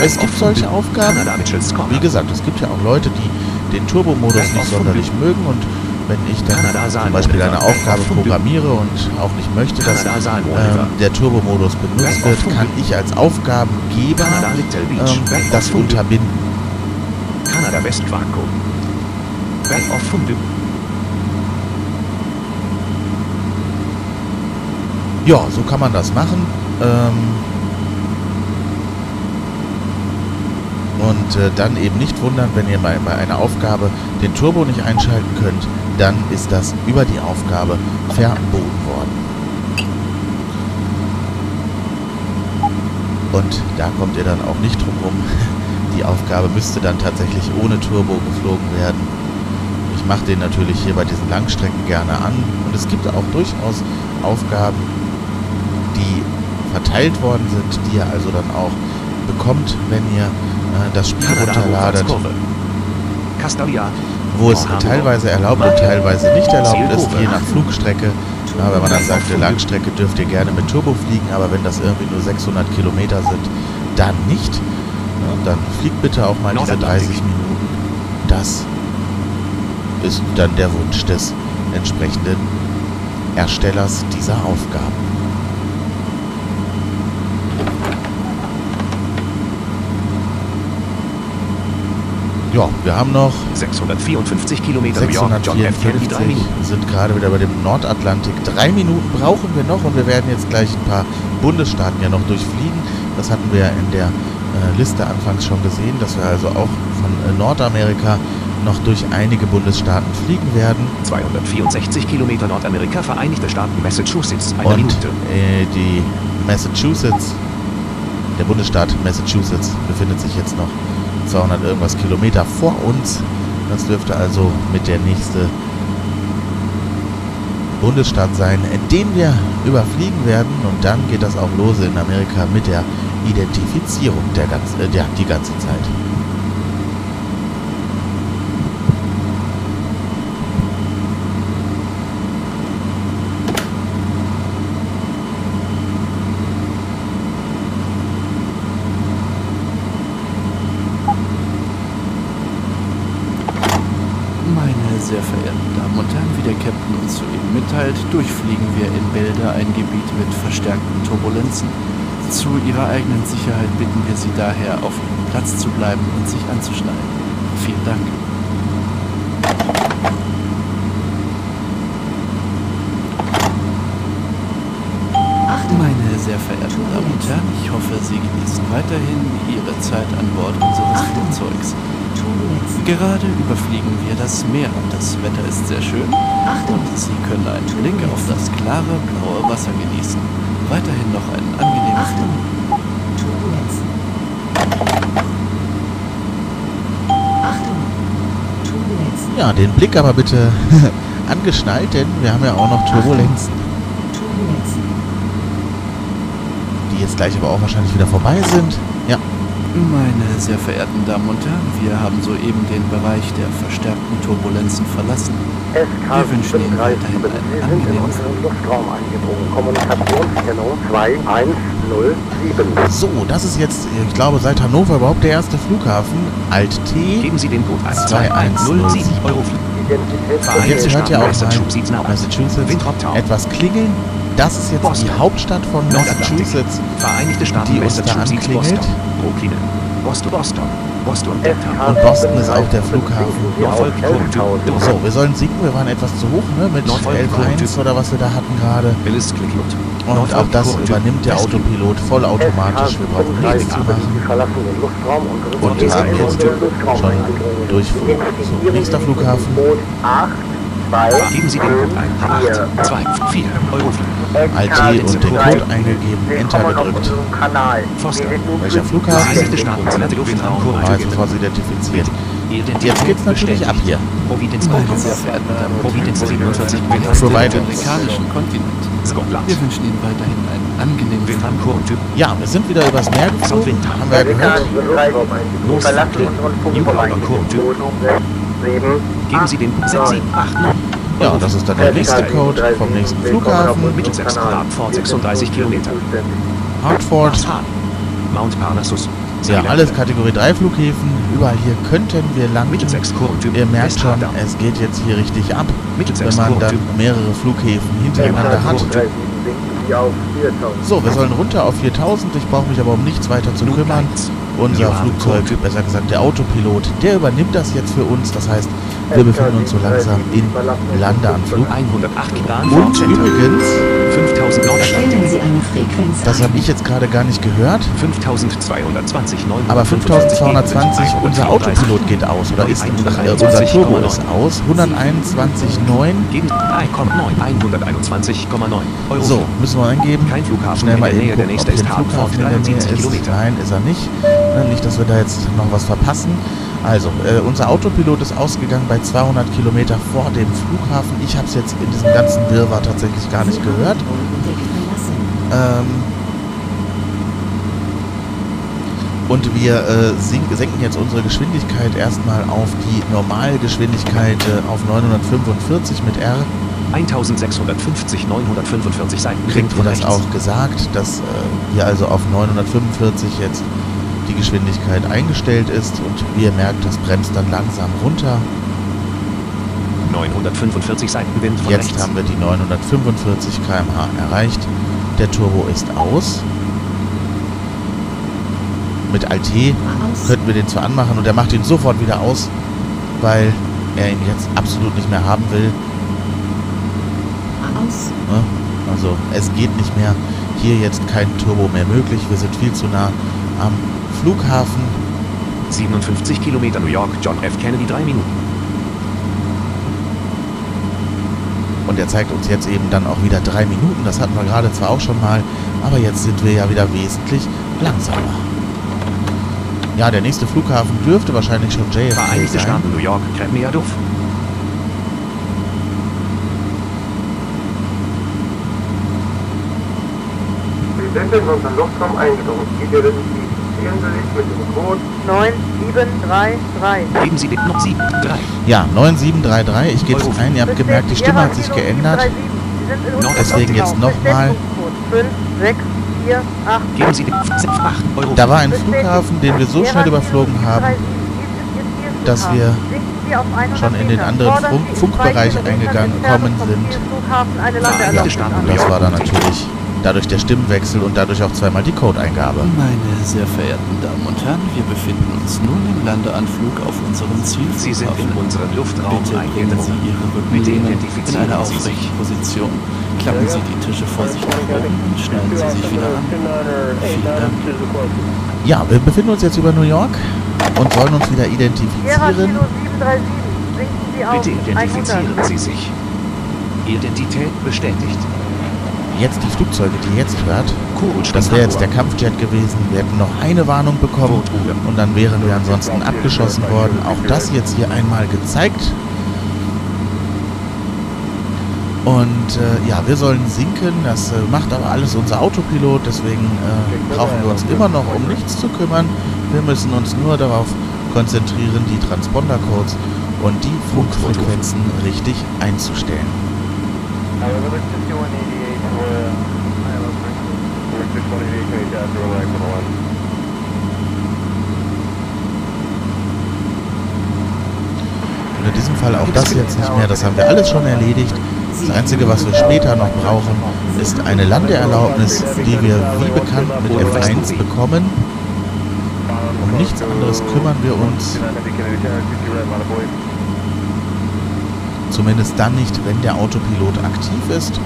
Es gibt solche Aufgaben. Wie gesagt, es gibt ja auch Leute, die den Turbo-Modus nicht sonderlich mögen und wenn ich dann zum Beispiel eine. Aufgabe programmiere und auch nicht möchte, dass ähm, der Turbo-Modus benutzt wird, kann ich als Aufgabengeber ähm, das unterbinden. Kanada, Westquarko. Back of Funde. Ja, so kann man das machen. Ähm, und äh, dann eben nicht wundern, wenn ihr bei, bei einer Aufgabe den Turbo nicht einschalten könnt, dann ist das über die Aufgabe verboten worden. Und da kommt ihr dann auch nicht drum rum. Die Aufgabe müsste dann tatsächlich ohne Turbo geflogen werden. Ich mache den natürlich hier bei diesen Langstrecken gerne an. Und es gibt auch durchaus Aufgaben, verteilt worden sind, die ihr also dann auch bekommt, wenn ihr äh, das Spiel runterladet, wo es teilweise erlaubt und teilweise nicht erlaubt ist, je nach Flugstrecke. Ja, wenn man dann sagt, der Langstrecke dürft ihr gerne mit Turbo fliegen, aber wenn das irgendwie nur 600 Kilometer sind, dann nicht. Ja, dann fliegt bitte auch mal diese Nordatlantik. 30 Minuten. Das ist dann der Wunsch des entsprechenden Erstellers dieser Aufgaben. Ja, wir haben noch 654 Kilometer New York, John F. Kennedy, 3 654 Minuten. sind gerade wieder bei dem Nordatlantik. Drei Minuten brauchen wir noch und wir werden jetzt gleich ein paar Bundesstaaten ja noch durchfliegen. Das hatten wir ja in der äh, Liste anfangs schon gesehen, dass wir also auch von äh, Nordamerika noch durch einige Bundesstaaten fliegen werden. 264 Kilometer Nordamerika, Vereinigte Staaten, Massachusetts, eine und Minute. äh, die Massachusetts, der Bundesstaat Massachusetts befindet sich jetzt noch 200 irgendwas Kilometer vor uns. Das dürfte also mit der nächste Bundesstaat sein, den wir überfliegen werden. Und dann geht das auch los in Amerika mit der Identifizierung der, ganz, äh, der die ganze Zeit. Meine sehr verehrten Damen und Herren, wie der Captain uns mitteilt, durchfliegen wir in Bälde ein Gebiet mit verstärkten Turbulenzen. Zu Ihrer eigenen Sicherheit bitten wir Sie daher, auf Ihrem Platz zu bleiben und sich anzuschneiden. Vielen Dank. Meine sehr verehrten Damen und Herren, ich hoffe, Sie genießen weiterhin Ihre Zeit an Bord unseres Flugzeugs. Gerade überfliegen wir das Meer. Das Wetter ist sehr schön Achtung, und Sie können einen Blick auf das klare blaue Wasser genießen. Weiterhin noch einen angenehmen Achtung. Ja, den Blick aber bitte angeschnallt, denn wir haben ja auch noch Turbulenzen, Turbulenz. die jetzt gleich aber auch wahrscheinlich wieder vorbei sind. Ja, Meine sehr verehrten Damen und Herren, wir haben soeben den Bereich der verstärkten Turbulenzen verlassen. Wir wünschen Ihnen weiterhin SK-737, einen Sie sind in angenehmen unseren Luftraum eingedrungen. Kommunikationskennung 2107. so, das ist jetzt, ich glaube, seit Hannover überhaupt der erste Flughafen. Alt-T. Geben Sie den Code ein. 2107 Euro jetzt hört ihr auch mal Massachusetts etwas klingeln. Das ist jetzt die Boston. Hauptstadt von. Massachusetts. Vereinigte Staaten, die uns da anklingelt. Boston. Brooklyn. Boston, Boston. Boston. Und Boston ist auch der Flughafen. So, wir sollen sinken. Wir waren etwas zu hoch, ne? Mit Norfolk, 11.1 Columbia. oder was wir da hatten gerade. Und auch das übernimmt der. Autopilot vollautomatisch. Wir brauchen nichts zu machen. Und, sind haben jetzt schon. Durchflug. So, nächster Flughafen. Code 8, 2, Geben Sie den Code ein. 8, 2, 4 Euro. Alt und den Code eingegeben, Enter gedrückt. Foster. Welcher Flughafen? Staaten, Senate Luftraum, identifizieren. Identität Jetzt geht's natürlich ab hier. Providence und Providence Herren, 47 willkommen auf Providence. amerikanischen Kontinent. Scotland. Wir wünschen Ihnen weiterhin einen angenehmen Wilhelm Typ. Ja, wir sind wieder übers Meer geflogen, haben wir ja gehört. Los, Verlassen Funkbereich. Kurventyp. 7, Geben Sie den 6789. Ja, das ist dann der nächste Code vom nächsten Flughafen. Mittelsechs Grad vor 36 Kilometer. Hartford. Mount Parnassus. Ja, alles Kategorie 3 Flughäfen. Überall hier könnten wir landen. Ihr merkt schon, es geht jetzt hier richtig ab, wenn man dann mehrere Flughäfen hintereinander hat. So, wir sollen runter auf 4000. Ich brauche mich aber um nichts weiter zu kümmern. Unser Flugzeug, besser gesagt der Autopilot, der übernimmt das jetzt für uns. Das heißt, wir befinden uns so langsam in Landeanflug. 108 Grad Und übrigens, 5000 Nordstand. Stellen Sie eine Frequenz das habe ich jetzt gerade gar nicht gehört, 5220, 955, aber 5220, unser 134. Autopilot geht aus. Oder ist, äh, unser Turbo ist aus. 121,9. Geben 3,9, 121,9 Euro. So, müssen wir eingeben. Kein Flughafen Schnell in mal der eben Nähe, der gucken, ob Flughafen in der Nähe 73 ist. Nein, ist er nicht. Ne, Nicht, dass wir da jetzt noch was verpassen. Also, äh, unser Autopilot ist ausgegangen bei 200 Kilometer vor dem Flughafen. Ich habe es jetzt in diesem ganzen Wirrwarr tatsächlich gar nicht gehört. Ähm, und wir äh, senken jetzt unsere Geschwindigkeit erstmal auf die Normalgeschwindigkeit äh, auf 945 mit R. 1650, 945 Seiten. Kriegt ihr das auch gesagt, dass äh, hier also auf 945 jetzt die Geschwindigkeit eingestellt ist und wie ihr merkt, das bremst dann langsam runter. 945 Seiten Wind von Jetzt rechts. haben wir die 945 km/h erreicht. Der Turbo ist aus. Mit Alt Aus. könnten wir den zwar anmachen und er macht ihn sofort wieder aus, weil er ihn jetzt absolut nicht mehr haben will. Aus. Ne? Also es geht nicht mehr. Hier jetzt kein Turbo mehr möglich. Wir sind viel zu nah am Flughafen. 57 Kilometer New York, John F. Kennedy, 3 Minuten. Und er zeigt uns jetzt eben dann auch wieder drei Minuten. Das hatten wir gerade zwar auch schon mal, aber jetzt sind wir ja wieder wesentlich langsamer. Ja, der nächste Flughafen dürfte wahrscheinlich schon JFK Vereinigte sein. Staaten, New York, Kremniadov. Wir sind in unseren Luftraum eingedrungen. Identifizieren Sie sich mit dem Code 9733. Geben Sie den noch 7, 3. Ja, 9733. Ich gebe es ein. Ihr habt gemerkt, die Stimme hat sich geändert. Deswegen jetzt nochmal. 5, 6, 4, 8. Geben Sie den 8 Euro. Da war ein Flughafen, den wir so schnell überflogen haben, dass wir schon in den anderen Funk Funkbereich eingegangen kommen sind. Ja, das war dann natürlich dadurch der Stimmwechsel und dadurch auch zweimal die Codeingabe. Meine sehr verehrten Damen und Herren, wir befinden uns nun im Landeanflug auf unserem Zielflughafen. Sie sind in unseren Luftraum Bitte bringen Sie eingedrungen. Ihre Bitte Rückenlehne in identifizieren eine Sie sich. aufrechte Position. Klappen Sie die Tische vorsichtig oben und schnallen Sie sich wieder an. Vielen Dank. Ja, wir befinden uns jetzt über New York und sollen uns wieder identifizieren. Kilo 737. Sinken Sie auf. Bitte identifizieren 100. Sie sich. Identität bestätigt. Jetzt die Flugzeuge, die jetzt hört. Kurs Das wäre jetzt der Kampfjet gewesen. Wir hätten noch eine Warnung bekommen und dann wären wir ansonsten abgeschossen worden. Auch das jetzt hier einmal gezeigt. Und äh, ja, wir sollen sinken. Das äh, macht aber alles unser Autopilot. Deswegen äh, brauchen wir uns immer noch um nichts zu kümmern. Wir müssen uns nur darauf konzentrieren, die Transpondercodes und die Funkfrequenzen richtig einzustellen. Und in diesem Fall auch das jetzt nicht mehr. Das haben wir alles schon erledigt. Das Einzige, was wir später noch brauchen, ist eine Landeerlaubnis, die wir wie bekannt mit F1 bekommen. Um nichts anderes kümmern wir uns. Zumindest dann nicht, wenn der Autopilot aktiv ist.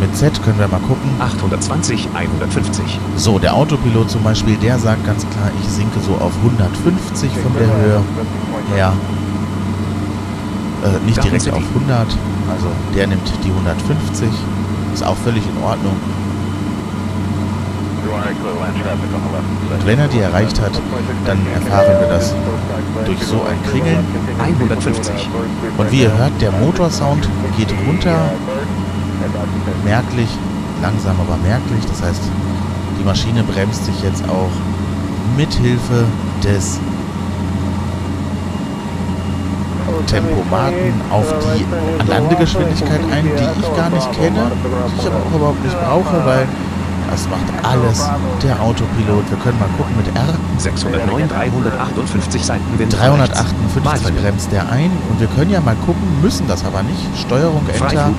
Mit Z können wir mal gucken. 820, 150. So, der Autopilot zum Beispiel, der sagt ganz klar, ich sinke so auf 150 von der Höhe her. Äh, nicht direkt auf 100. Also der nimmt die 150. Ist auch völlig in Ordnung. Und wenn er die erreicht hat, dann erfahren wir das durch so ein Klingeln. 150. Und wie ihr hört, der Motorsound geht runter, merklich, langsam aber merklich. Das heißt, die Maschine bremst sich jetzt auch mithilfe des Tempomaten auf die Landegeschwindigkeit ein, die ich gar nicht kenne, die ich aber auch überhaupt nicht brauche, weil das macht alles der Autopilot. Wir können mal gucken mit R. 609, 358 Seitenwind. 358 bremst der ein und wir können ja mal gucken, müssen das aber nicht. Steuerung Enter.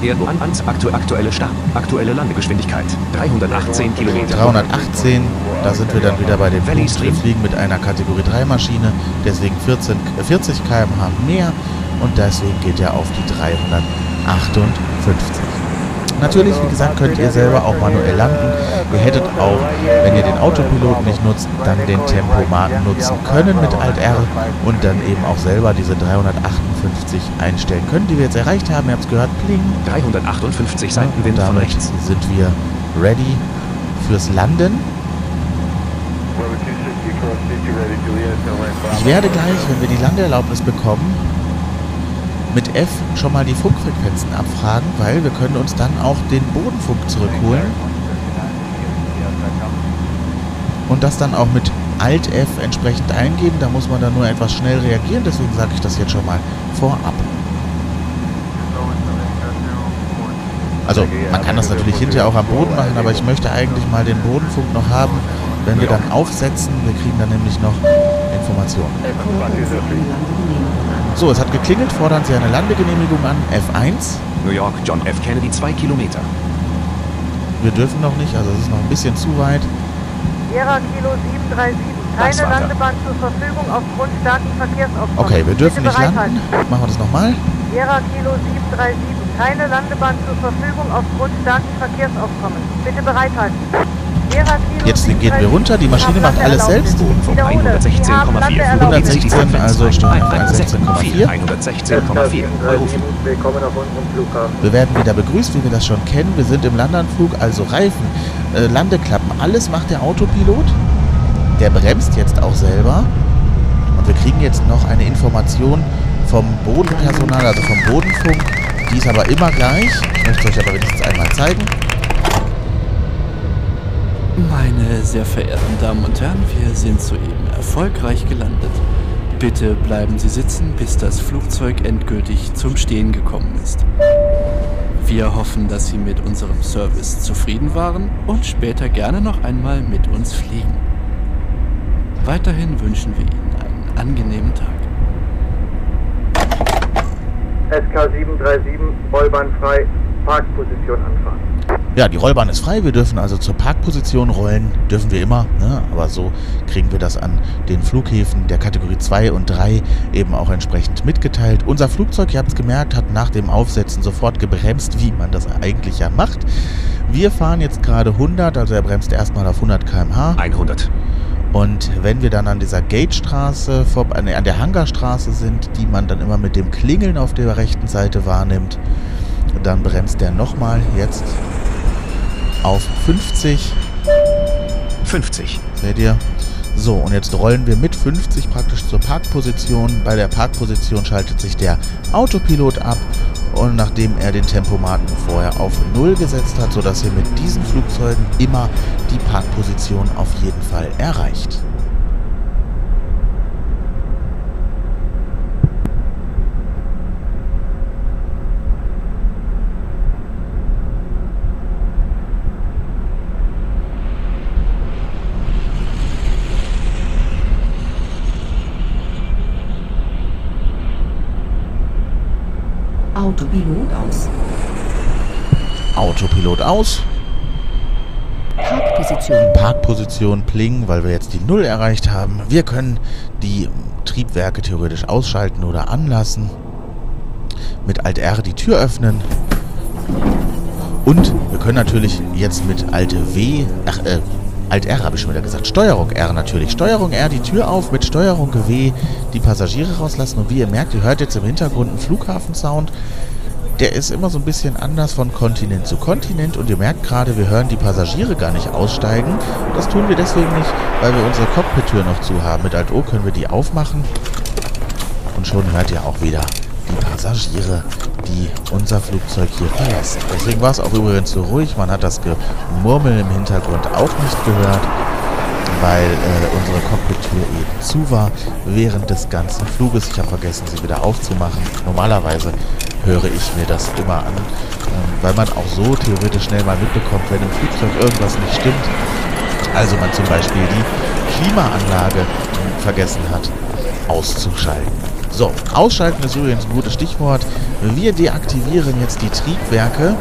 Aktu aktuelle Start, aktuelle Landegeschwindigkeit. 318 Kilometer. 318, da sind wir dann wieder bei den Valley Flug. Wir fliegen mit einer Kategorie 3 Maschine, deswegen 14, äh, 40 km/h mehr und deswegen geht er auf die 358. Natürlich, wie gesagt, könnt ihr selber auch manuell landen. Ihr hättet auch, wenn ihr den Autopilot nicht nutzt, dann den Tempomaten nutzen können mit Alt R und dann eben auch selber diese 358 einstellen können, die wir jetzt erreicht haben. Ihr habt es gehört, pling. 358 Und Seitenwind von rechts. sind wir ready fürs Landen. Ich werde gleich, wenn wir die Landeerlaubnis bekommen, mit F schon mal die Funkfrequenzen abfragen, weil wir können uns dann auch den Bodenfunk zurückholen und das dann auch mit Alt F entsprechend eingeben. Da muss man dann nur etwas schnell reagieren, deswegen sage ich das jetzt schon mal vorab. Also man kann das natürlich hinterher auch am Boden machen, aber ich möchte eigentlich mal den Bodenfunk noch haben, wenn wir dann aufsetzen. Wir kriegen dann nämlich noch Informationen. So, es hat geklingelt, fordern Sie eine Landegenehmigung an. F1. New York, John F. Kennedy, 2 Kilometer. Wir dürfen noch nicht, also es ist noch ein bisschen zu weit. Sierra Kilo 737. Das Keine. Landebahn zur Verfügung aufgrund starken Verkehrsaufkommens. Okay, wir dürfen Bitte nicht landen. Machen wir das nochmal. Sierra Kilo 737. Keine Landebahn zur Verfügung aufgrund starken Verkehrsaufkommens. Bitte bereithalten. Jetzt gehen wir runter. Die Maschine macht alles selbst. Bodenfunk Wiederhole, Sie haben 116,4. Landeerlaubnis. 116, also auf 116,4. 116,4. Euro. Willkommen auf unserem Flughafen. Wir werden wieder begrüßt, wie wir das schon kennen. Wir sind im Landanflug, also Reifen, äh, Landeklappen, alles macht der Autopilot. Der bremst jetzt auch selber. Und wir kriegen jetzt noch eine Information vom Bodenpersonal, also vom Bodenfunk. Die ist aber immer gleich. Ich möchte euch aber wenigstens einmal zeigen. Meine sehr verehrten Damen und Herren, wir sind soeben erfolgreich gelandet. Bitte bleiben Sie sitzen, bis das Flugzeug endgültig zum Stehen gekommen ist. Wir hoffen, dass Sie mit unserem Service zufrieden waren und später gerne noch einmal mit uns fliegen. Weiterhin wünschen wir Ihnen einen angenehmen Tag. SK 737, Rollbahn frei, Parkposition anfahren. Ja, die Rollbahn ist frei. Wir dürfen also zur Parkposition rollen. Dürfen wir immer. Ne? Aber so kriegen wir das an den Flughäfen der Kategorie 2 und 3 eben auch entsprechend mitgeteilt. Unser Flugzeug, ihr habt es gemerkt, hat nach dem Aufsetzen sofort gebremst, wie man das eigentlich ja macht. Wir fahren jetzt gerade 100, also er bremst erstmal auf 100 km/h. 100. Und wenn wir dann an dieser Gatestraße, vor- an der- an der Hangarstraße sind, die man dann immer mit dem Klingeln auf der rechten Seite wahrnimmt, dann bremst der nochmal jetzt auf 50. 50. Seht ihr? So, und jetzt rollen wir mit 50 praktisch zur Parkposition. Bei der Parkposition schaltet sich der Autopilot ab und nachdem er den Tempomaten vorher auf 0 gesetzt hat, sodass ihr mit diesen Flugzeugen immer die Parkposition auf jeden Fall erreicht. Autopilot aus. Autopilot aus, Parkposition. Parkposition Pling, weil wir jetzt die Null erreicht haben. Wir können die Triebwerke theoretisch ausschalten oder anlassen. Mit Alt R die Tür öffnen. Und wir können natürlich jetzt mit Alt W, ach äh, Alt R habe ich schon wieder gesagt, Steuerung R natürlich. Steuerung R die Tür auf, mit Steuerung W die Passagiere rauslassen. Und wie ihr merkt, ihr hört jetzt im Hintergrund einen Flughafensound. der ist immer so ein bisschen anders von Kontinent zu Kontinent und ihr merkt gerade, wir hören die Passagiere gar nicht aussteigen. Das tun wir deswegen nicht, weil wir unsere Cockpit-Tür noch zu haben. Mit Alt-O können wir die aufmachen und schon hört ihr auch wieder Passagiere, die unser Flugzeug hier verlassen. Deswegen war es auch übrigens so ruhig. Man hat das Gemurmel im Hintergrund auch nicht gehört, weil äh, unsere Cockpit-Tür eben zu war während des ganzen Fluges. Ich habe vergessen, sie wieder aufzumachen. Normalerweise höre ich mir das immer an, ähm, weil man auch so theoretisch schnell mal mitbekommt, wenn im Flugzeug irgendwas nicht stimmt. Also man zum Beispiel die Klimaanlage äh, vergessen hat auszuschalten. So, ausschalten ist übrigens ein gutes Stichwort. Wir deaktivieren jetzt die Triebwerke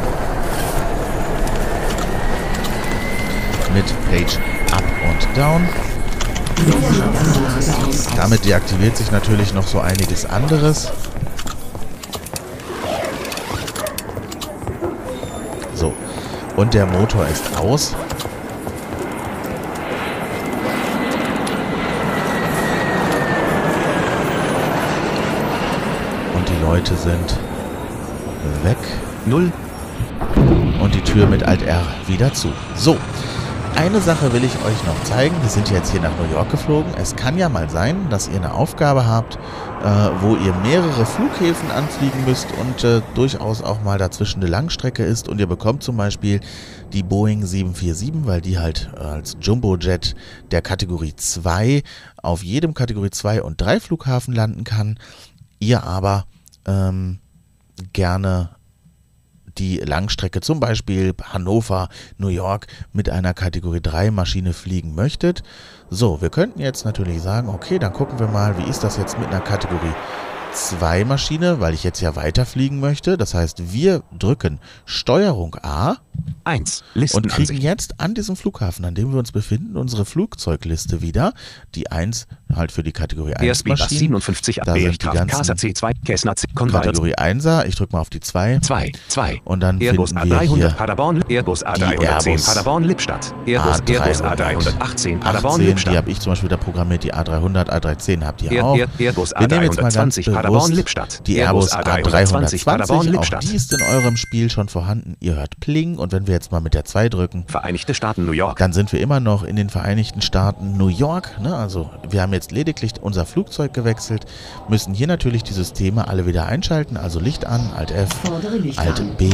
mit Page Up und Down. Damit deaktiviert sich natürlich noch so einiges anderes. So, und der Motor ist aus. Und die Leute sind weg. Null. Und die Tür mit Alt R wieder zu. So, eine Sache will ich euch noch zeigen. Wir sind jetzt hier nach New York geflogen. Es kann ja mal sein, dass ihr eine Aufgabe habt, äh, wo ihr mehrere Flughäfen anfliegen müsst und äh, durchaus auch mal dazwischen eine Langstrecke ist. Und ihr bekommt zum Beispiel die Boeing 747, weil die halt äh, als Jumbojet der Kategorie 2 auf jedem Kategorie 2 und 3 Flughafen landen kann. Ihr aber ähm, gerne die Langstrecke, zum Beispiel Hannover, New York, mit einer Kategorie 3 Maschine fliegen möchtet. So, wir könnten jetzt natürlich sagen, okay, dann gucken wir mal, wie ist das jetzt mit einer Kategorie 2 Maschine, weil ich jetzt ja weiterfliegen möchte. Das heißt, wir drücken Steuerung A 1. und kriegen jetzt an diesem Flughafen, an dem wir uns befinden, unsere Flugzeugliste wieder. Die 1 halt für die Kategorie 1 Airspeed Bass Maschinen. 57 Da AB. sind die Traf ganzen Casa C2. Cessna C. Kategorie 1er. Ich drücke mal auf die 2. 2. 2. Und dann Airbus finden wir A300 hier Paderborn, Airbus A310 Airbus Paderborn Lippstadt, Airbus, Airbus A318 Paderborn 18, die Lippstadt, habe ich zum Beispiel da programmiert, die A300, A310 habt ihr auch. Air, Airbus Wir nehmen jetzt mal ganz A320 Paderborn Lippstadt, die Airbus A320 Paderborn A320, auch Lippstadt, die ist in eurem Spiel schon vorhanden. Ihr hört Pling und wenn wir jetzt mal mit der 2 drücken, Vereinigte Staaten New York, dann sind wir immer noch in den Vereinigten Staaten New York. Ne? Also wir haben jetzt lediglich unser Flugzeug gewechselt, müssen hier natürlich die Systeme alle wieder einschalten, also Licht an, Alt F, Alt. B,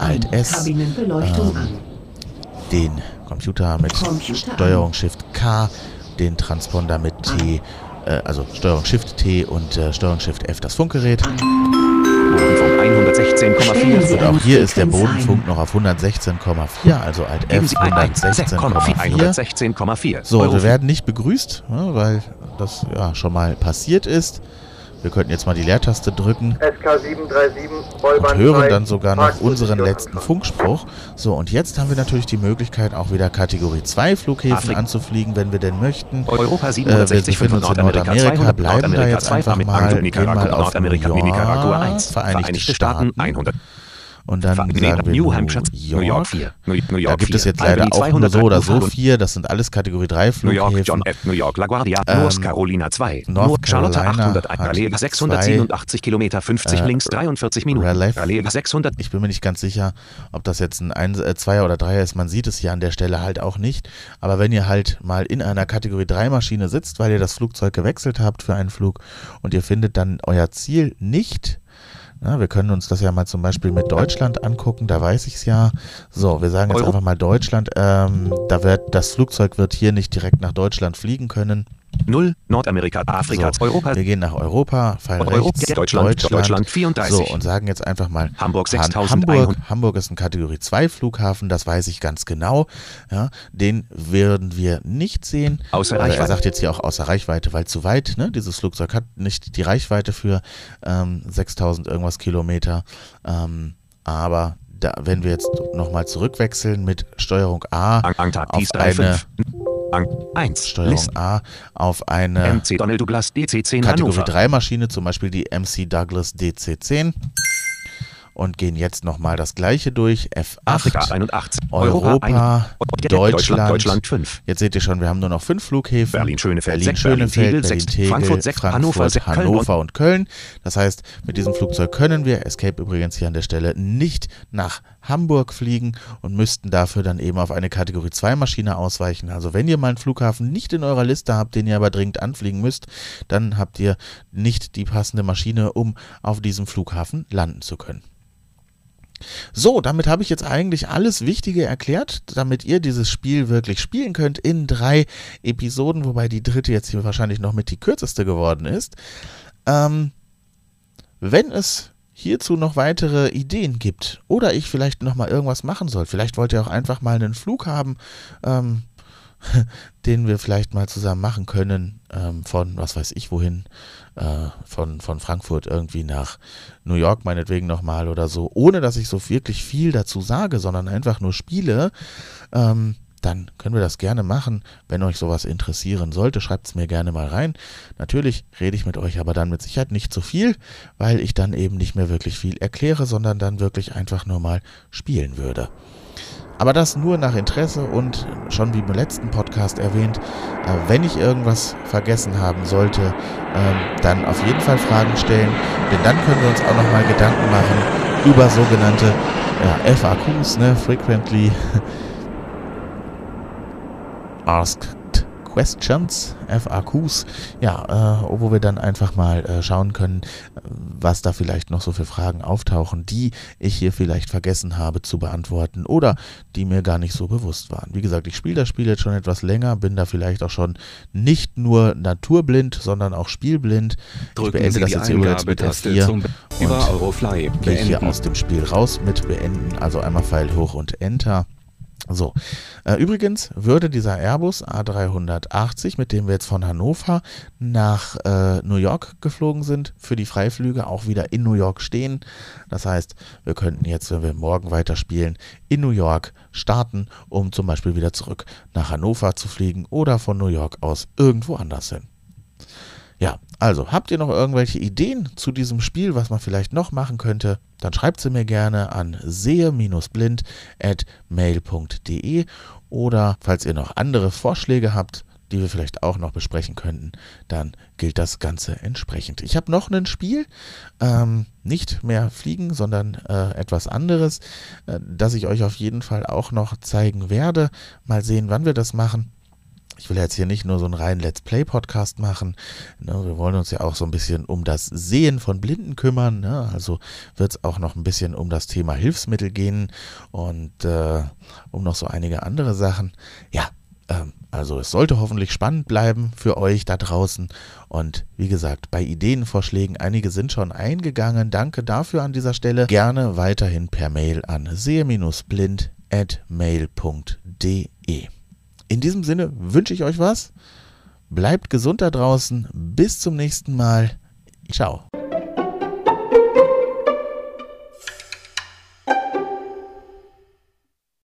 Alt. S, ähm, den Computer mit Computer. Steuerung Shift K, den Transponder mit T, äh, also Steuerung Shift T und äh, Steuerung Shift F das Funkgerät. Bodenfunk 116,4, Und auch hier ist der Bodenfunk noch auf 116,4, also Alt F Sie ein 116,4, 116,4. 116,4, So, wir werden nicht begrüßt, ne, weil das ja schon mal passiert ist. Wir könnten jetzt mal die Leertaste drücken SK737, und hören 2, dann sogar noch unseren letzten. Funkspruch. So, und jetzt haben wir natürlich die Möglichkeit, auch wieder Kategorie 2 Flughäfen Afrika. anzufliegen, wenn wir denn möchten. Europa Äh, wir 67 befinden uns in Nordamerika Nordamerika, 200 bleiben da Nordamerika jetzt 2 einfach mit mal, Nicaragua mal auf Nordamerika New Nicaragua York, 1 Vereinigte Staaten 100 Und dann Ver- sagen wir New Hampshire New New York York. 4 New, New Da gibt es 4 jetzt leider auch nur so oder so 200 vier. Das sind alles Kategorie 3 New York John Flughäfen. F. New York LaGuardia Ähm, North Carolina 2 North Charlotte Carolina 800 hat Raleigh 687 Kilometer 50 äh, links 43 Minuten Raleigh- Raleigh 600 Ich bin mir nicht ganz sicher, ob das jetzt ein 1, äh, 2 oder 3 ist. Man sieht es hier an der Stelle halt auch nicht. Aber wenn ihr halt mal in einer Kategorie 3 Maschine sitzt, weil ihr das Flugzeug gewechselt habt für einen Flug und ihr findet dann euer Ziel nicht, ja, wir können uns das ja mal zum Beispiel mit Deutschland angucken, da weiß ich es ja. So, wir sagen jetzt Euro- einfach mal Deutschland. Ähm, da wird das Flugzeug wird hier nicht direkt nach Deutschland fliegen können. 0 Nordamerika Afrika So, Europa Wir gehen nach Europa, fallen Europa, rechts, Deutschland, Deutschland 34. So, und sagen jetzt einfach mal Hamburg Han- 6100. Hamburg, Hamburg ist ein Kategorie 2 Flughafen, das weiß ich ganz genau. Ja, den würden wir nicht sehen. Außer er Reichweite. sagt jetzt hier auch außer Reichweite, weil zu weit, ne? Dieses Flugzeug hat nicht die Reichweite für ähm, 6000 irgendwas Kilometer. Ähm, aber da, wenn wir jetzt nochmal zurückwechseln mit Steuerung A Ang- Antarktis auf eine 35 Ang 1 Steuerung. A auf eine MC Donald Douglas DC10 Kategorie Hannover. 3 Maschine, zum Beispiel die MC Douglas DC-10. Und gehen jetzt nochmal das gleiche durch. Afrika F8, 81. Europa, ein- Deutschland. Deutschland 5. Jetzt seht ihr schon, wir haben nur noch fünf Flughäfen. Berlin Schönefeld Berlin 6, Schönefeld, Berlin Tegel Tegel, 6, Frankfurt 6, Frankfurt, Hannover 6, Köln Hannover und Köln. Das heißt, mit diesem Flugzeug können wir, Escape übrigens hier an der Stelle, nicht nach Hamburg fliegen und müssten dafür dann eben auf eine Kategorie 2 Maschine ausweichen. Also wenn ihr mal einen Flughafen nicht in eurer Liste habt, den ihr aber dringend anfliegen müsst, dann habt ihr nicht die passende Maschine, um auf diesem Flughafen landen zu können. So, damit habe ich jetzt eigentlich alles Wichtige erklärt, damit ihr dieses Spiel wirklich spielen könnt in drei Episoden, wobei die dritte jetzt hier wahrscheinlich noch mit die kürzeste geworden ist. Ähm, wenn es hierzu noch weitere Ideen gibt oder ich vielleicht noch mal irgendwas machen soll, vielleicht wollt ihr auch einfach mal einen Flug haben, ähm, den wir vielleicht mal zusammen machen können, ähm, von was weiß ich wohin, äh, von, von Frankfurt irgendwie nach New York meinetwegen nochmal oder so, ohne dass ich so wirklich viel dazu sage, sondern einfach nur spiele, ähm, dann können wir das gerne machen. Wenn euch sowas interessieren sollte, schreibt es mir gerne mal rein. Natürlich rede ich mit euch aber dann mit Sicherheit nicht zu viel, weil ich dann eben nicht mehr wirklich viel erkläre, sondern dann wirklich einfach nur mal spielen würde. Aber das nur nach Interesse und schon wie im letzten Podcast erwähnt, äh, wenn ich irgendwas vergessen haben sollte, ähm, dann auf jeden Fall Fragen stellen, denn dann können wir uns auch nochmal Gedanken machen über sogenannte ja, FAQs, ne, Frequently Asked Questions, FAQs, ja, äh, wo wir dann einfach mal äh, schauen können, was da vielleicht noch so für Fragen auftauchen, die ich hier vielleicht vergessen habe zu beantworten oder die mir gar nicht so bewusst waren. Wie gesagt, ich spiele das Spiel jetzt schon etwas länger, bin da vielleicht auch schon nicht nur naturblind, sondern auch spielblind. Ich Drücken beende Sie das jetzt übrigens mit Eingabetaste F4 zum über Eurofly. gehe ich hier aus dem Spiel raus mit beenden, also einmal Pfeil hoch und Enter. So, äh, übrigens würde dieser Airbus A380, mit dem wir jetzt von Hannover nach äh, New York geflogen sind, für die Freiflüge auch wieder in New York stehen. Das heißt, wir könnten jetzt, wenn wir morgen weiterspielen, in New York starten, um zum Beispiel wieder zurück nach Hannover zu fliegen oder von New York aus irgendwo anders hin. Ja, also habt ihr noch irgendwelche Ideen zu diesem Spiel, was man vielleicht noch machen könnte? Dann schreibt sie mir gerne an sehe-blind.mail.de oder falls ihr noch andere Vorschläge habt, die wir vielleicht auch noch besprechen könnten, dann gilt das Ganze entsprechend. Ich habe noch ein Spiel, ähm, nicht mehr fliegen, sondern äh, etwas anderes, äh, das ich euch auf jeden Fall auch noch zeigen werde. Mal sehen, wann wir das machen. Ich will jetzt hier nicht nur so einen reinen Let's Play-Podcast machen. Ne, wir wollen uns ja auch so ein bisschen um das Sehen von Blinden kümmern. Ne? Also wird es auch noch ein bisschen um das Thema Hilfsmittel gehen und äh, um noch so einige andere Sachen. Ja, ähm, also es sollte hoffentlich spannend bleiben für euch da draußen. Und wie gesagt, bei Ideenvorschlägen, einige sind schon eingegangen. Danke dafür an dieser Stelle. Gerne weiterhin per Mail an sehe-blind.mail.de. In diesem Sinne wünsche ich euch was. Bleibt gesund da draußen. Bis zum nächsten Mal. Ciao.